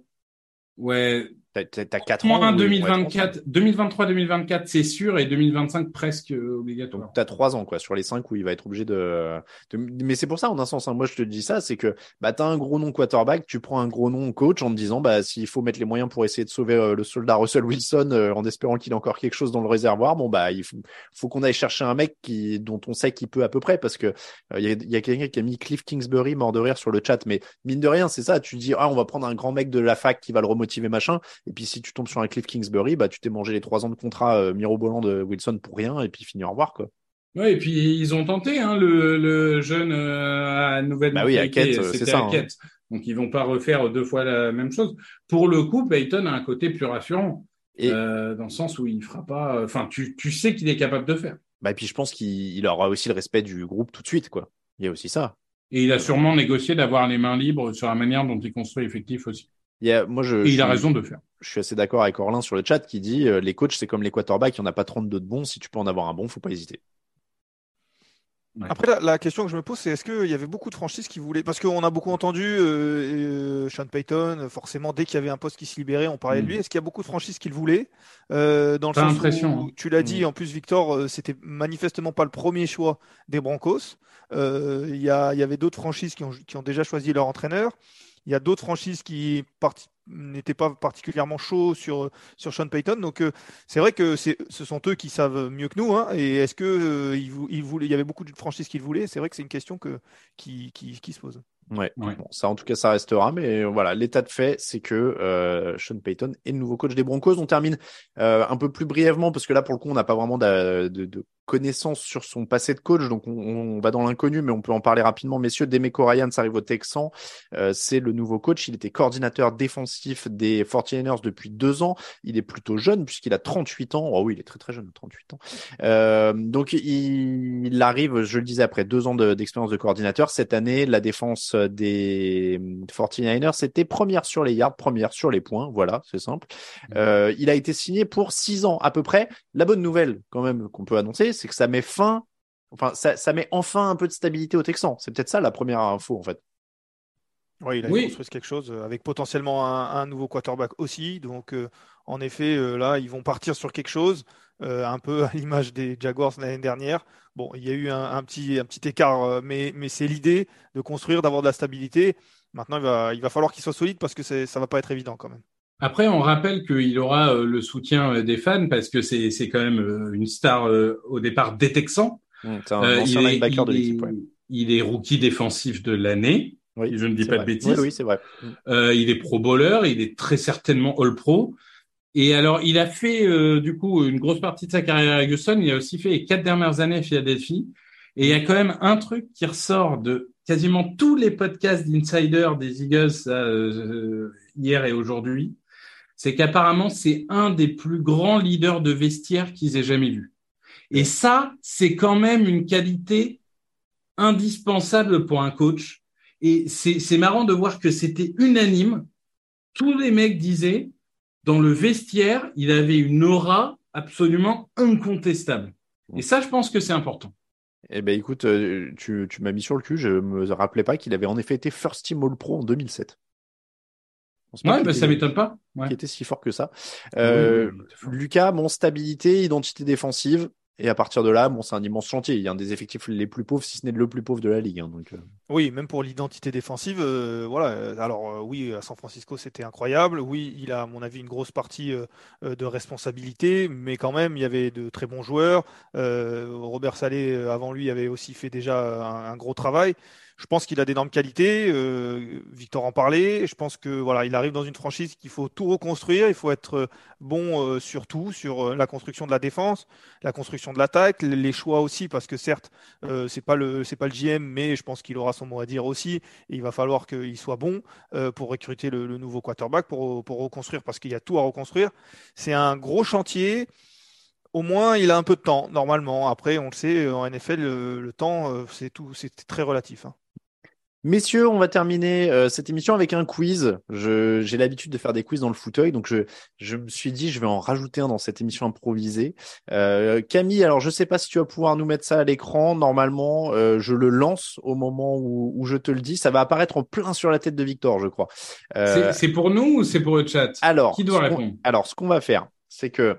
Ouais, T'as, t'as, t'as 4 ans. point où ils vont être ensemble. 2024, 2023-2024, c'est sûr, et 2025, presque euh, obligatoire. Donc t'as 3 ans, quoi, sur les 5 où il va être obligé de. de- Mais c'est pour ça, en un sens, hein, moi je te dis ça, c'est que bah, t'as un gros nom quarterback, tu prends un gros nom coach en te disant, bah, s'il faut mettre les moyens pour essayer de sauver euh, le soldat Russell Wilson euh, en espérant qu'il a encore quelque chose dans le réservoir, bon, bah, il faut, faut qu'on aille chercher un mec qui, dont on sait qu'il peut à peu près, parce que euh, il y a, il y a quelqu'un qui a mis Cliff Kingsbury mort de rire sur le chat, mais mine de rien, c'est ça, tu dis, ah, on va prendre un grand mec de la fac qui va le remotiver, machin, et puis si tu tombes sur un Cliff Kingsbury, bah, tu t'es mangé les 3 ans de contrat euh, mirobolant de Wilson pour rien, et puis fini au revoir, quoi. Ouais, et puis ils ont tenté, hein, le, le jeune euh, à nouvelle Bah oui, à euh, c'est ça, hein. Donc ils vont pas refaire deux fois la même chose. Pour le coup, Payton a un côté plus rassurant, Et- euh, dans le sens où il fera pas. Enfin, tu, tu sais qu'il est capable de faire. Bah, et puis je pense qu'il il aura aussi le respect du groupe tout de suite, quoi. Il y a aussi ça. Et il a sûrement négocié d'avoir les mains libres sur la manière dont il construit l'effectif aussi. Il y a, moi, je, Et je il a suis- raison de le faire. Je suis assez d'accord avec Orlin sur le chat qui dit euh, les coachs, c'est comme les quarterbacks, il n'y en a pas 32 de bons. Si tu peux en avoir un bon, faut pas hésiter. Après, la, la, question que je me pose, c'est est-ce qu'il y avait beaucoup de franchises qui voulaient. Parce qu'on a beaucoup entendu euh, euh, Sean Payton, forcément, dès qu'il y avait un poste qui se libérait, on parlait de lui. Est-ce qu'il y a beaucoup de franchises qui le voulaient euh, Dans le Pas sens où, hein. tu l'as dit, Mm. en plus, Victor, euh, c'était manifestement pas le premier choix des Broncos. Euh, Il y, avait d'autres franchises qui ont, qui ont déjà choisi leur entraîneur. Il y a d'autres franchises qui parti- n'étaient pas particulièrement chauds sur, sur Sean Payton. Donc, euh, c'est vrai que c'est, ce sont eux qui savent mieux que nous. hein. Et est-ce que euh, ils vou- ils voulaient, il y avait beaucoup de franchises qui le voulaient? C'est vrai que c'est une question que, qui, qui, qui se pose. Ouais. Ouais. Bon, ça, en tout cas, ça restera. Mais voilà, l'état de fait, c'est que euh, Sean Payton est le nouveau coach des Broncos. On termine euh, un peu plus brièvement parce que là, pour le coup, on n'a pas vraiment de, de, de connaissances sur son passé de coach, donc on, on va dans l'inconnu, mais on peut en parler rapidement. Messieurs, Demeco Ryans arrive au Texan. Euh, c'est le nouveau coach. Il était coordinateur défensif des 49ers depuis deux ans. Il est plutôt jeune puisqu'il a 38 ans. Oh oui, il est très très jeune, 38 ans. Euh, donc il, il arrive, je le disais, après deux ans de- d'expérience de, coordinateur. Cette année, la défense des 49ers, c'était première sur les yards, première sur les points. Voilà, c'est simple. Euh, il a été signé pour six ans à peu près. La bonne nouvelle, quand même, qu'on peut annoncer, c'est que ça met fin, enfin, ça, ça met enfin un peu de stabilité au Texan. C'est peut-être ça la première info, en fait. Oui, il a Oui. construit quelque chose euh, avec potentiellement un, un nouveau quarterback aussi. Donc, euh, en effet, euh, là, ils vont partir sur quelque chose, euh, un peu à l'image des Jaguars l'année dernière. Bon, il y a eu un, un petit, un petit écart, mais, mais c'est l'idée de construire, d'avoir de la stabilité. Maintenant, il va, il va falloir qu'il soit solide parce que ça va pas être évident quand même. Après, on rappelle qu'il aura euh, le soutien euh, des fans parce que c'est c'est quand même euh, une star euh, au départ des Texans. Un Euh, il, est, de est- Ouais. il est rookie défensif de l'année. Oui, je ne dis pas vrai. de bêtises. Oui, oui, c'est vrai. Euh, il est pro bowler, il est très certainement all pro. Et alors, il a fait euh, du coup une grosse partie de sa carrière à Houston. Il a aussi fait les quatre dernières années à Philadelphie. Et il y a quand même un truc qui ressort de quasiment tous les podcasts d'insider des Eagles euh, hier et aujourd'hui, c'est qu'apparemment c'est un des plus grands leaders de vestiaire qu'ils aient jamais vu. Et ça, c'est quand même une qualité indispensable pour un coach. Et c'est marrant de voir que c'était unanime. Tous les mecs disaient, dans le vestiaire, il avait une aura absolument incontestable. Et ça, je pense que c'est important. Eh ben écoute, euh, tu, m'as mis sur le cul, je me rappelais pas qu'il avait en effet été First Team All Pro en 2007. Ouais, bah, ça m'étonne pas. Ouais. qu'il était si fort que ça. Euh, Oui. Lucas, bon, stabilité, identité défensive, et à partir de là, bon, c'est un immense chantier. Il y a un des effectifs les plus pauvres, si ce n'est le plus pauvre de la ligue. hein, donc, euh, Oui, même pour l'identité défensive, euh, voilà. Euh, Alors euh, oui, à San Francisco, c'était incroyable. Oui, il a, à mon avis, une grosse partie de responsabilité, mais quand même, il y avait de très bons joueurs. Euh, Robert Salé, avant lui, avait aussi fait déjà un, un gros travail. Je pense qu'il a d'énormes qualités. euh, Victor en parlait. Je pense que voilà, il arrive dans une franchise qu'il faut tout reconstruire. Il faut être euh, bon euh, sur tout, sur euh, la construction de la défense, la construction de l'attaque, les choix aussi, parce que certes, euh, c'est pas le c'est pas le GM, mais je pense qu'il aura son mot à dire aussi. Et il va falloir qu'il soit bon pour recruter le, le nouveau quarterback, pour, pour reconstruire, parce qu'il y a tout à reconstruire. C'est un gros chantier. Au moins, il a un peu de temps, normalement. Après, on le sait, en NFL, le, le temps, c'est tout, c'est très relatif. hein. Messieurs, on va terminer euh, cette émission avec un quiz. J'ai l'habitude de faire des quiz dans le fauteuil, donc je, je me suis dit, je vais en rajouter un dans cette émission improvisée. Euh, Camille, alors je sais pas si tu vas pouvoir nous mettre ça à l'écran. Normalement, euh, je le lance au moment où, où je te le dis. Ça va apparaître en plein sur la tête de Victor, je crois. Euh, C'est pour nous ou c'est pour le chat? alors, Qui doit ce qu'on- répondre? Alors, ce qu'on va faire, c'est que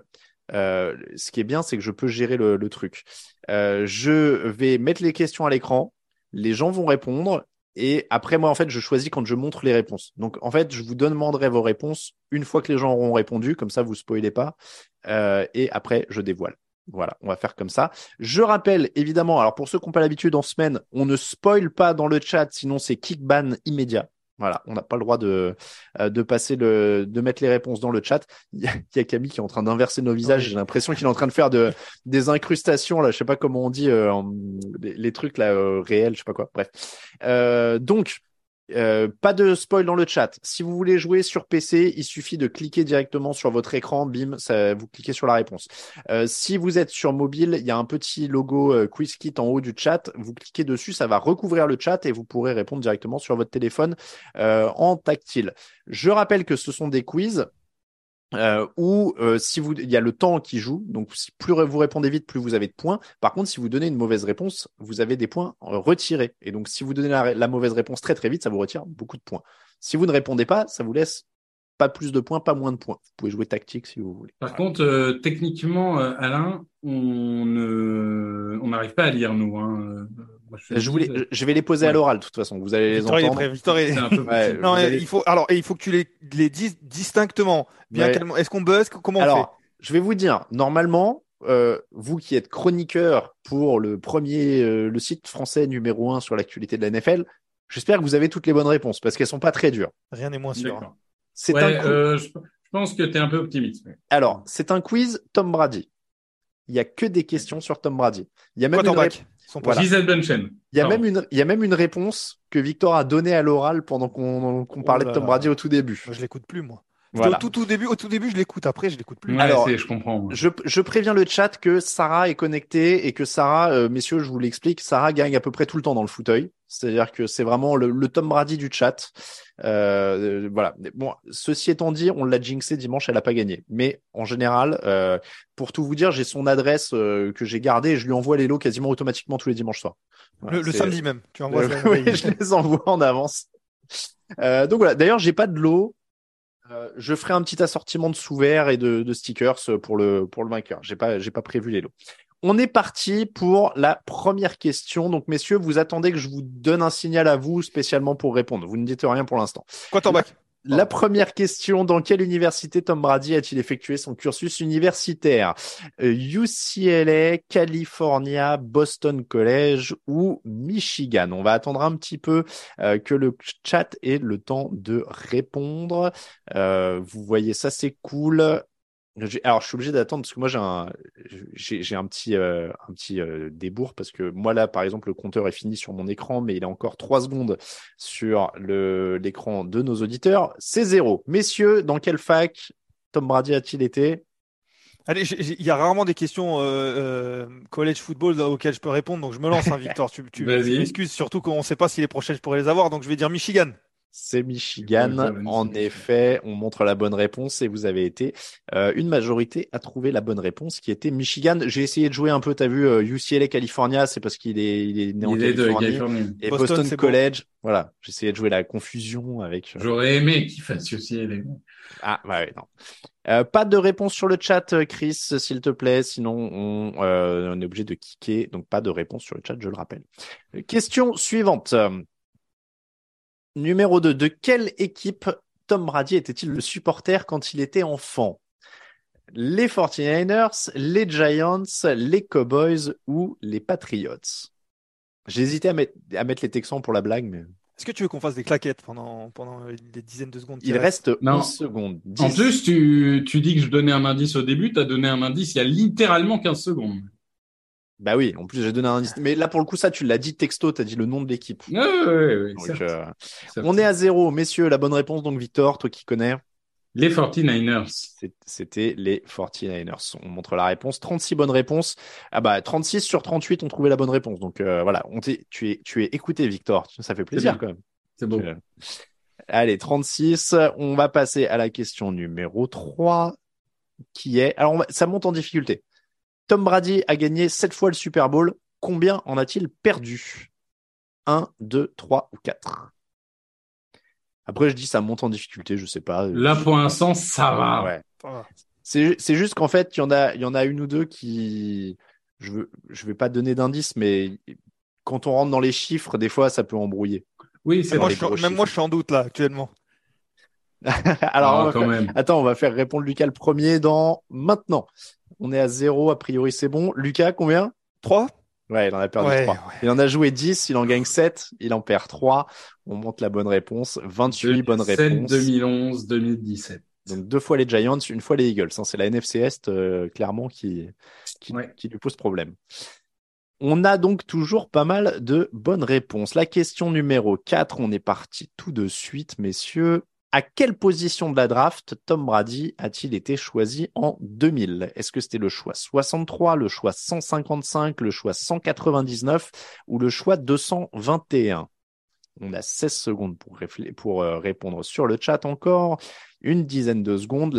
euh, ce qui est bien, c'est que je peux gérer le, le truc. Euh, je vais mettre les questions à l'écran, les gens vont répondre, et après, moi, en fait, je choisis quand je montre les réponses. Donc, en fait, je vous demanderai vos réponses une fois que les gens auront répondu, comme ça, vous spoilez pas, euh, et après, je dévoile. Voilà, on va faire comme ça. Je rappelle, évidemment, alors pour ceux qui n'ont pas l'habitude en semaine, on ne spoil pas dans le chat, sinon c'est kick ban immédiat. Voilà, on n'a pas le droit de, euh, de passer le, de mettre les réponses dans le chat. Il y a, il y a Camille qui est en train d'inverser nos visages. J'ai l'impression qu'il est en train de faire de, des incrustations, là, je sais pas comment on dit, euh, les, les trucs là, euh, réels, je sais pas quoi. Bref. Euh, donc, euh, pas de spoil dans le chat. Si vous voulez jouer sur PC, il suffit de cliquer directement sur votre écran, bim, ça, vous cliquez sur la réponse. Euh, si vous êtes sur mobile, il y a un petit logo euh, QuizKit en haut du chat. Vous cliquez dessus, ça va recouvrir le chat et vous pourrez répondre directement sur votre téléphone euh, en tactile. Je rappelle que ce sont des quiz Euh, ou euh, si vous, il y a le temps qui joue, donc si plus vous répondez vite, plus vous avez de points. Par contre, si vous donnez une mauvaise réponse, vous avez des points retirés. Et donc, si vous donnez la, la mauvaise réponse très très vite, ça vous retire beaucoup de points. Si vous ne répondez pas, ça vous laisse pas plus de points, pas moins de points. Vous pouvez jouer tactique si vous voulez. Par contre, euh, techniquement, euh, Alain, on ne, on n'arrive pas à lire nous. Hein. Euh, moi, je, Je, voulais, je vais les poser à l'oral, de toute façon. Vous allez les Victor, il est entendre. prêt. Victor, il est- C'est un peu Ouais, Non, allez- il faut alors et il faut que tu les, les dises distinctement. Bien Ouais. calmement. Est-ce qu'on buzz Comment on Alors, je vais vous dire, normalement, euh, vous qui êtes chroniqueur pour le premier, euh, le site français numéro un sur l'actualité de la NFL, j'espère que vous avez toutes les bonnes réponses parce qu'elles sont pas très dures. fait Rien n'est moins sûr. C'est Ouais, un quiz- euh, je, je pense que tu es un peu optimiste. Alors, c'est un quiz Tom Brady. Il y a que des questions sur Tom Brady. Il y a même une, Quarterback. rép- Ils sont pas Voilà. Gisèle Bunchen. il y a Pardon. même une, il y a même une réponse que Victor a donnée à l'oral pendant qu'on parlait Oh là de Tom. Brady au tout début. Moi, je l'écoute plus moi. Voilà. Au tout, tout début, au tout début, je l'écoute. Après, je l'écoute plus. Ouais, Alors, c'est- je comprends. Je, je préviens le chat que Sarah est connectée et que Sarah, euh, messieurs, je vous l'explique, Sarah gagne à peu près tout le temps dans le fauteuil. C'est-à-dire que c'est vraiment le, le Tom Brady du chat. Euh, voilà. Bon, ceci étant dit, on l'a jinxé dimanche, elle a pas gagné. Mais en général, euh, pour tout vous dire, j'ai son adresse euh, que j'ai gardée et je lui envoie les lots quasiment automatiquement tous les dimanches soirs. Voilà, Le, samedi même. Tu envoies. Oui, je les envoie en avance. Euh, donc voilà. D'ailleurs, j'ai pas de lot. Euh, je ferai un petit assortiment de sous-verts et de, de stickers pour le pour le vainqueur. J'ai pas j'ai pas prévu les lots. On est parti pour la première question. Donc messieurs, vous attendez que je vous donne un signal à vous spécialement pour répondre. Vous ne dites rien pour l'instant. Quarterback. La première question, dans quelle université Tom Brady a-t-il effectué son cursus universitaire? Euh, UCLA, California, Boston College ou Michigan? On va attendre un petit peu euh, que le chat ait le temps de répondre. Euh, vous voyez ça, c'est cool. Alors, je suis obligé d'attendre parce que moi j'ai un, j'ai j'ai un petit, euh, un petit euh, débours parce que moi là, par exemple, le compteur est fini sur mon écran, mais il a encore trois secondes sur le l'écran de nos auditeurs. C'est zéro. Messieurs, dans quelle fac Tom Brady a-t-il été? Allez, j'ai- j'ai- il y a rarement des questions euh, euh, college football auxquelles je peux répondre, donc je me lance, hein, Victor. Tu, tu m'excuses, surtout qu'on ne sait pas si les prochaines je pourrais les avoir, donc je vais dire Michigan. C'est Michigan. En effet, on montre la bonne réponse et vous avez été euh, une majorité à trouver la bonne réponse qui était Michigan. J'ai essayé de jouer un peu, t'as vu, euh, UCLA California, c'est parce qu'il est, il est né en Il est de Californie. Californie. Et Boston. College, voilà. J'essayais de jouer la confusion avec. euh, J'aurais aimé qu'il fasse les Ah, ouais, non. Euh, pas de réponse sur le chat, euh, Chris, s'il te plaît. Sinon, on, euh, on est obligé de kicker. Donc, pas de réponse sur le chat, je le rappelle. Euh, Question suivante. Numéro 2. De quelle équipe Tom Brady était-il le supporter quand il était enfant? Les 49ers, les Giants, les Cowboys ou les Patriots? J'ai hésité à mettre, à mettre les Texans pour la blague, mais Est-ce que tu veux qu'on fasse des claquettes pendant, pendant des dizaines de secondes il reste Non. 11 secondes. En 10. plus, tu, tu dis que je donnais un indice au début, tu as donné un indice il y a littéralement 15 secondes. Bah oui, en plus j'ai donné un indice. Mais là pour le coup ça tu l'as dit texto, t'as dit le nom de l'équipe. Donc, certes, euh, certes. on est à zéro, messieurs. La bonne réponse donc Victor, toi qui connais, Les 49ers. c'est- c'était les 49ers. On montre la réponse. 36 bonnes réponses. Ah bah 36 sur 38 ont trouvé la bonne réponse. Donc euh, voilà, on tu es tu es écouté Victor. Ça fait plaisir quand même. C'est beau. Euh, Allez, 36. On va passer à la question numéro 3 qui est alors on va- ça monte en difficulté. Tom Brady a gagné 7 fois le Super Bowl. Combien en a-t-il perdu? 1, 2, 3 ou 4 Après, je dis ça monte en difficulté, je sais pas. Là, pour l'instant, ça va. Ouais. C'est c'est juste qu'en fait, il y en a il y en a une ou deux qui je veux je vais pas donner d'indice mais quand on rentre dans les chiffres, des fois ça peut embrouiller. Oui, c'est Moi, je même moi, je suis en doute là actuellement. Alors, on Ah, va quand faire- même. Attends, on va faire répondre Lucas le premier dans maintenant. On est à zéro, a priori c'est bon. Lucas, combien? 3 Ouais, il en a perdu Ouais, 3. Il en a joué 10, il en gagne 7, il en perd 3. On monte la bonne réponse. 28 bonnes 2007, réponses. 2011, 2017. Donc deux fois les Giants, une fois les Eagles. hein. C'est la NFC Est, euh, clairement, qui, qui, Ouais. qui lui pose problème. On a donc toujours pas mal de bonnes réponses. La question numéro 4, on est parti tout de suite, messieurs. À quelle position de la draft Tom Brady a-t-il été choisi en 2000 Est-ce que c'était le choix 63, le choix 155, le choix 199 ou le choix 221 On a 16 secondes pour, pour euh, répondre sur le chat encore. Une dizaine de secondes.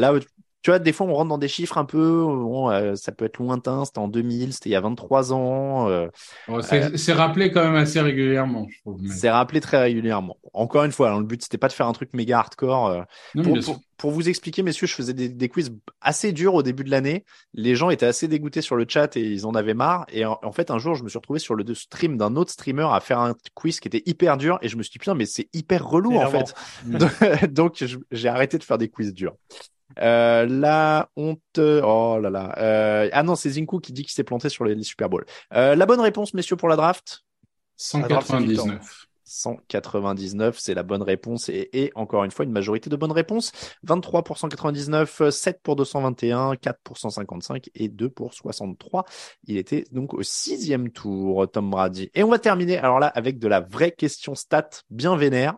Tu vois, des fois, on rentre dans des chiffres un peu, bon, euh, ça peut être lointain, c'était en 2000, c'était il y a 23 ans. euh, Bon, c'est c'est rappelé quand même assez régulièrement, je trouve. mais- c'est rappelé très régulièrement. Encore une fois, hein, le but, c'était pas de faire un truc méga hardcore. euh, Non, pour, pour- vous expliquer, messieurs, je faisais des, des quiz assez durs au début de l'année. Les gens étaient assez dégoûtés sur le chat et ils en avaient marre. Et en, en fait, un jour, je me suis retrouvé sur le stream d'un autre streamer à faire un quiz qui était hyper dur. Et je me suis dit, putain, mais c'est hyper relou, en fait. Donc, j'ai arrêté de faire des quiz durs. Euh, la honte. Oh là là. Euh, ah non, c'est Zinku qui dit qu'il s'est planté sur les, les Super Bowl. Euh, la bonne réponse, messieurs, pour la draft? 199. 199, c'est la bonne réponse et, et encore une fois une majorité de bonnes réponses. 23 pour 199, 7 pour 221, 4 pour 155 et 2 pour 63. Il était donc au sixième tour, Tom Brady. Et on va terminer alors là avec de la vraie question stat bien vénère.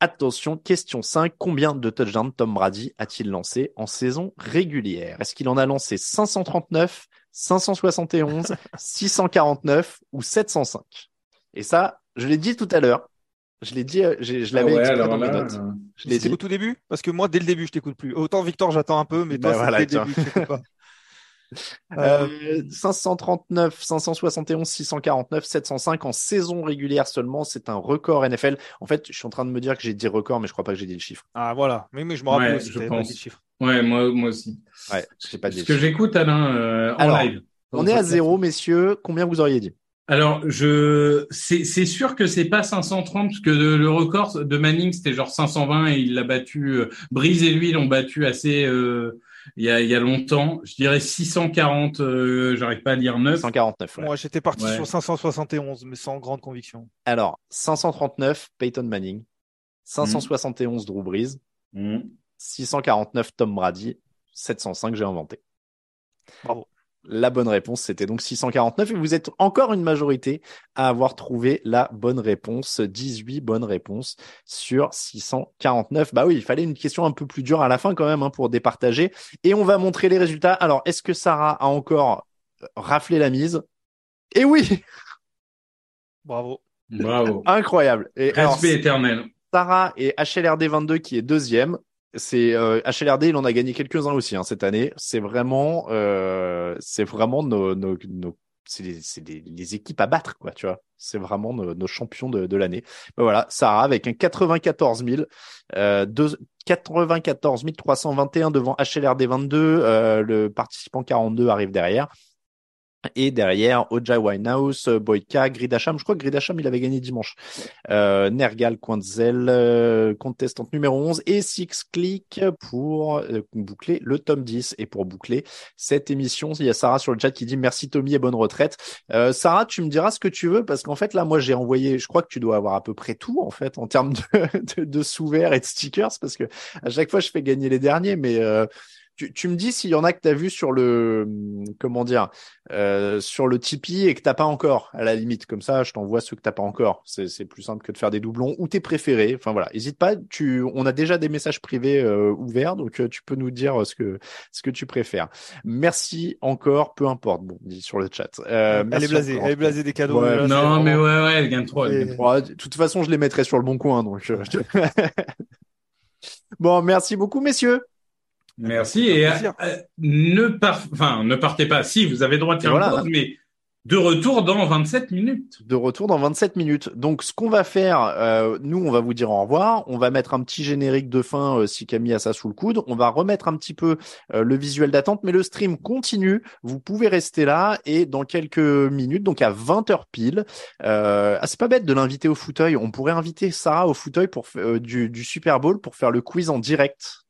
Attention, question 5. Combien de touchdowns Tom Brady a-t-il lancé en saison régulière? Est-ce qu'il en a lancé 539, 571, 649 ou 705 Et ça, je l'ai dit tout à l'heure. Je l'ai dit, euh, je l'avais Ah ouais, dans mes là, notes. euh, Je l'ai dit. au tout début? Parce que moi, dès le début, je t'écoute plus. Autant Victor, j'attends un peu, mais toi, Ben c'est voilà, dès le début, je t'écoute pas. Euh, Euh, 539, 571, 649, 705 en saison régulière seulement. C'est un record NFL. En fait, je suis en train de me dire que j'ai dit record, mais je crois pas que j'ai dit le chiffre. Ah, voilà. Mais, mais je me rappelle Ouais, aussi, je t'avais pas pense. dit le chiffre. Ouais, moi, moi aussi. Ouais, j'ai pas dit Ce que j'écoute, Alain, euh, en Alors, live. On est à zéro, messieurs. Combien vous auriez dit? Alors, je, c'est, sûr que c'est pas 530 parce que le, le record de Manning c'était genre 520 et il l'a battu. Euh, Breeze et lui l'ont battu assez euh, il y a, il y a longtemps. Je dirais 640. Euh, J'arrive pas à lire 9. 149. ouais. Moi, j'étais parti Ouais. sur 571, mais sans grande conviction. Alors, 539, Peyton Manning. 571, Drew Brees. Mmh. 649, Tom Brady. 705, j'ai inventé. Bravo. La bonne réponse, c'était donc 649 et vous êtes encore une majorité à avoir trouvé la bonne réponse. 18 bonnes réponses sur 649. Bah oui, il fallait une question un peu plus dure à la fin quand même hein, pour départager. Et on va montrer les résultats. Alors, est-ce que Sarah a encore raflé la mise? Et oui, Bravo. Bravo. incroyable. Et alors, éternel. Sarah et HLRD 22 qui est deuxième. C'est euh, HLRD, il en a gagné quelques-uns aussi hein, cette année. C'est vraiment, euh, c'est vraiment nos, c'est les, équipes à battre quoi, tu vois. C'est vraiment nos, nos champions de, de l'année. Ben voilà, Sarah avec un 94 000, euh, deux- 94 321 devant HLRD 22. euh, le participant 42 arrive derrière. Et derrière, Oja Winehouse, Boyka, Gridasham. Je crois que Gridasham, il avait gagné dimanche. Euh, Nergal, Quantzel, euh, contestante numéro 11 et Six Click pour euh, boucler le tome 10. Et pour boucler cette émission, il y a Sarah sur le chat qui dit merci Tommy et bonne retraite. Euh, Sarah, tu me diras ce que tu veux parce qu'en fait, là, moi, j'ai envoyé, je crois que tu dois avoir à peu près tout, en fait, en termes de, de, sous-verts et de stickers parce que à chaque fois, je fais gagner les derniers, mais, euh, tu, tu me dis s'il y en a que tu as vu sur le comment dire euh, sur le Tipeee et que t'as pas encore à la limite comme ça je t'envoie ceux que t'as pas encore c'est c'est plus simple que de faire des doublons ou tes préférés enfin voilà hésite pas tu on a déjà des messages privés euh, ouverts donc euh, tu peux nous dire ce que ce que tu préfères merci encore peu importe bon dit sur le chat euh, elle est blasée. encore. Elle est blasée des cadeaux. Ouais, Non, mais ouais, ouais, elle gagne trop. elle Et- gagne trop. Ouais, de toute façon je les mettrai sur le bon coin donc euh, bon merci beaucoup messieurs Merci. Et euh, euh, ne par... enfin, ne partez pas. Si, vous avez le droit de faire Voilà. une pause, mais de retour dans 27 minutes. de retour dans 27 minutes. Donc, ce qu'on va faire, euh, nous, on va vous dire au revoir. On va mettre un petit générique de fin euh, si Camille a ça sous le coude. On va remettre un petit peu euh, le visuel d'attente, mais le stream continue. Vous pouvez rester là et dans quelques minutes, donc à 20 heures pile, euh, ah, c'est pas bête de l'inviter au fauteuil. On pourrait inviter Sarah au fauteuil pour euh, du Super Bowl pour faire le quiz en direct.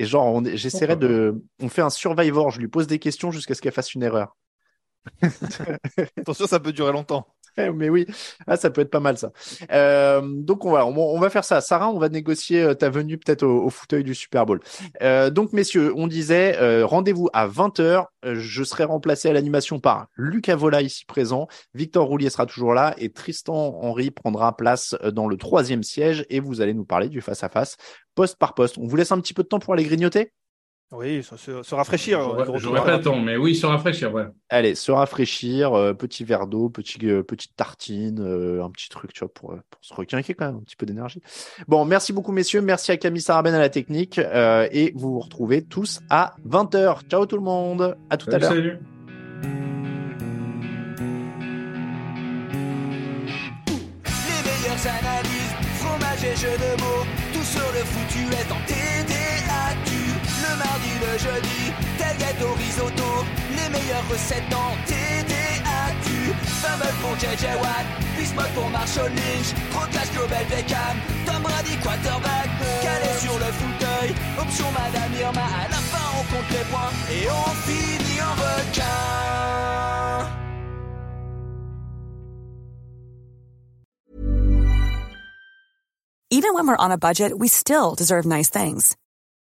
Et genre, j'essaierai de, on fait un Survivor. Je lui pose des questions jusqu'à ce qu'elle fasse une erreur. Attention, ça peut durer longtemps. Eh, Mais oui, ah, ça peut être pas mal ça. Euh, donc on va, faire ça. Sarah, on va négocier euh, ta venue peut-être au, au fauteuil du Super Bowl. Euh, donc messieurs, on disait rendez-vous à 20h. je serai remplacé à l'animation par Lucas Vola ici présent. Victor Roulier sera toujours là et Tristan Henry prendra place dans le troisième siège et vous allez nous parler du face à face poste par poste. On vous laisse un petit peu de temps pour aller grignoter? Oui, se, se- se rafraîchir. euh, Je retour. répète, attends, mais oui, se rafraîchir, ouais. Allez, se rafraîchir, euh, petit verre d'eau, petit, euh, petite tartine, euh, un petit truc, tu vois, pour, euh, pour se requinquer quand même, un petit peu d'énergie. Bon, merci beaucoup, messieurs. Merci à Camille Sarabène à la technique. euh, et vous vous retrouvez tous à 20h. Ciao tout le monde. À tout à l'heure. salut. Les meilleures analyses, fromage et jeux de mots, tout sur le foutu est en TDAQ. Le jeudi, tel gâteau risotto, les meilleures recettes en TDAQ. Fumble pour JJ Watt, Bismuth pour Marshall Lynch, Proclash Global Beckham, Tom Brady quarterback, calé sur le fauteuil, option Madame Irma, à la fin on compte les points et on finit en requin. Even when we're on a budget, we still deserve nice things.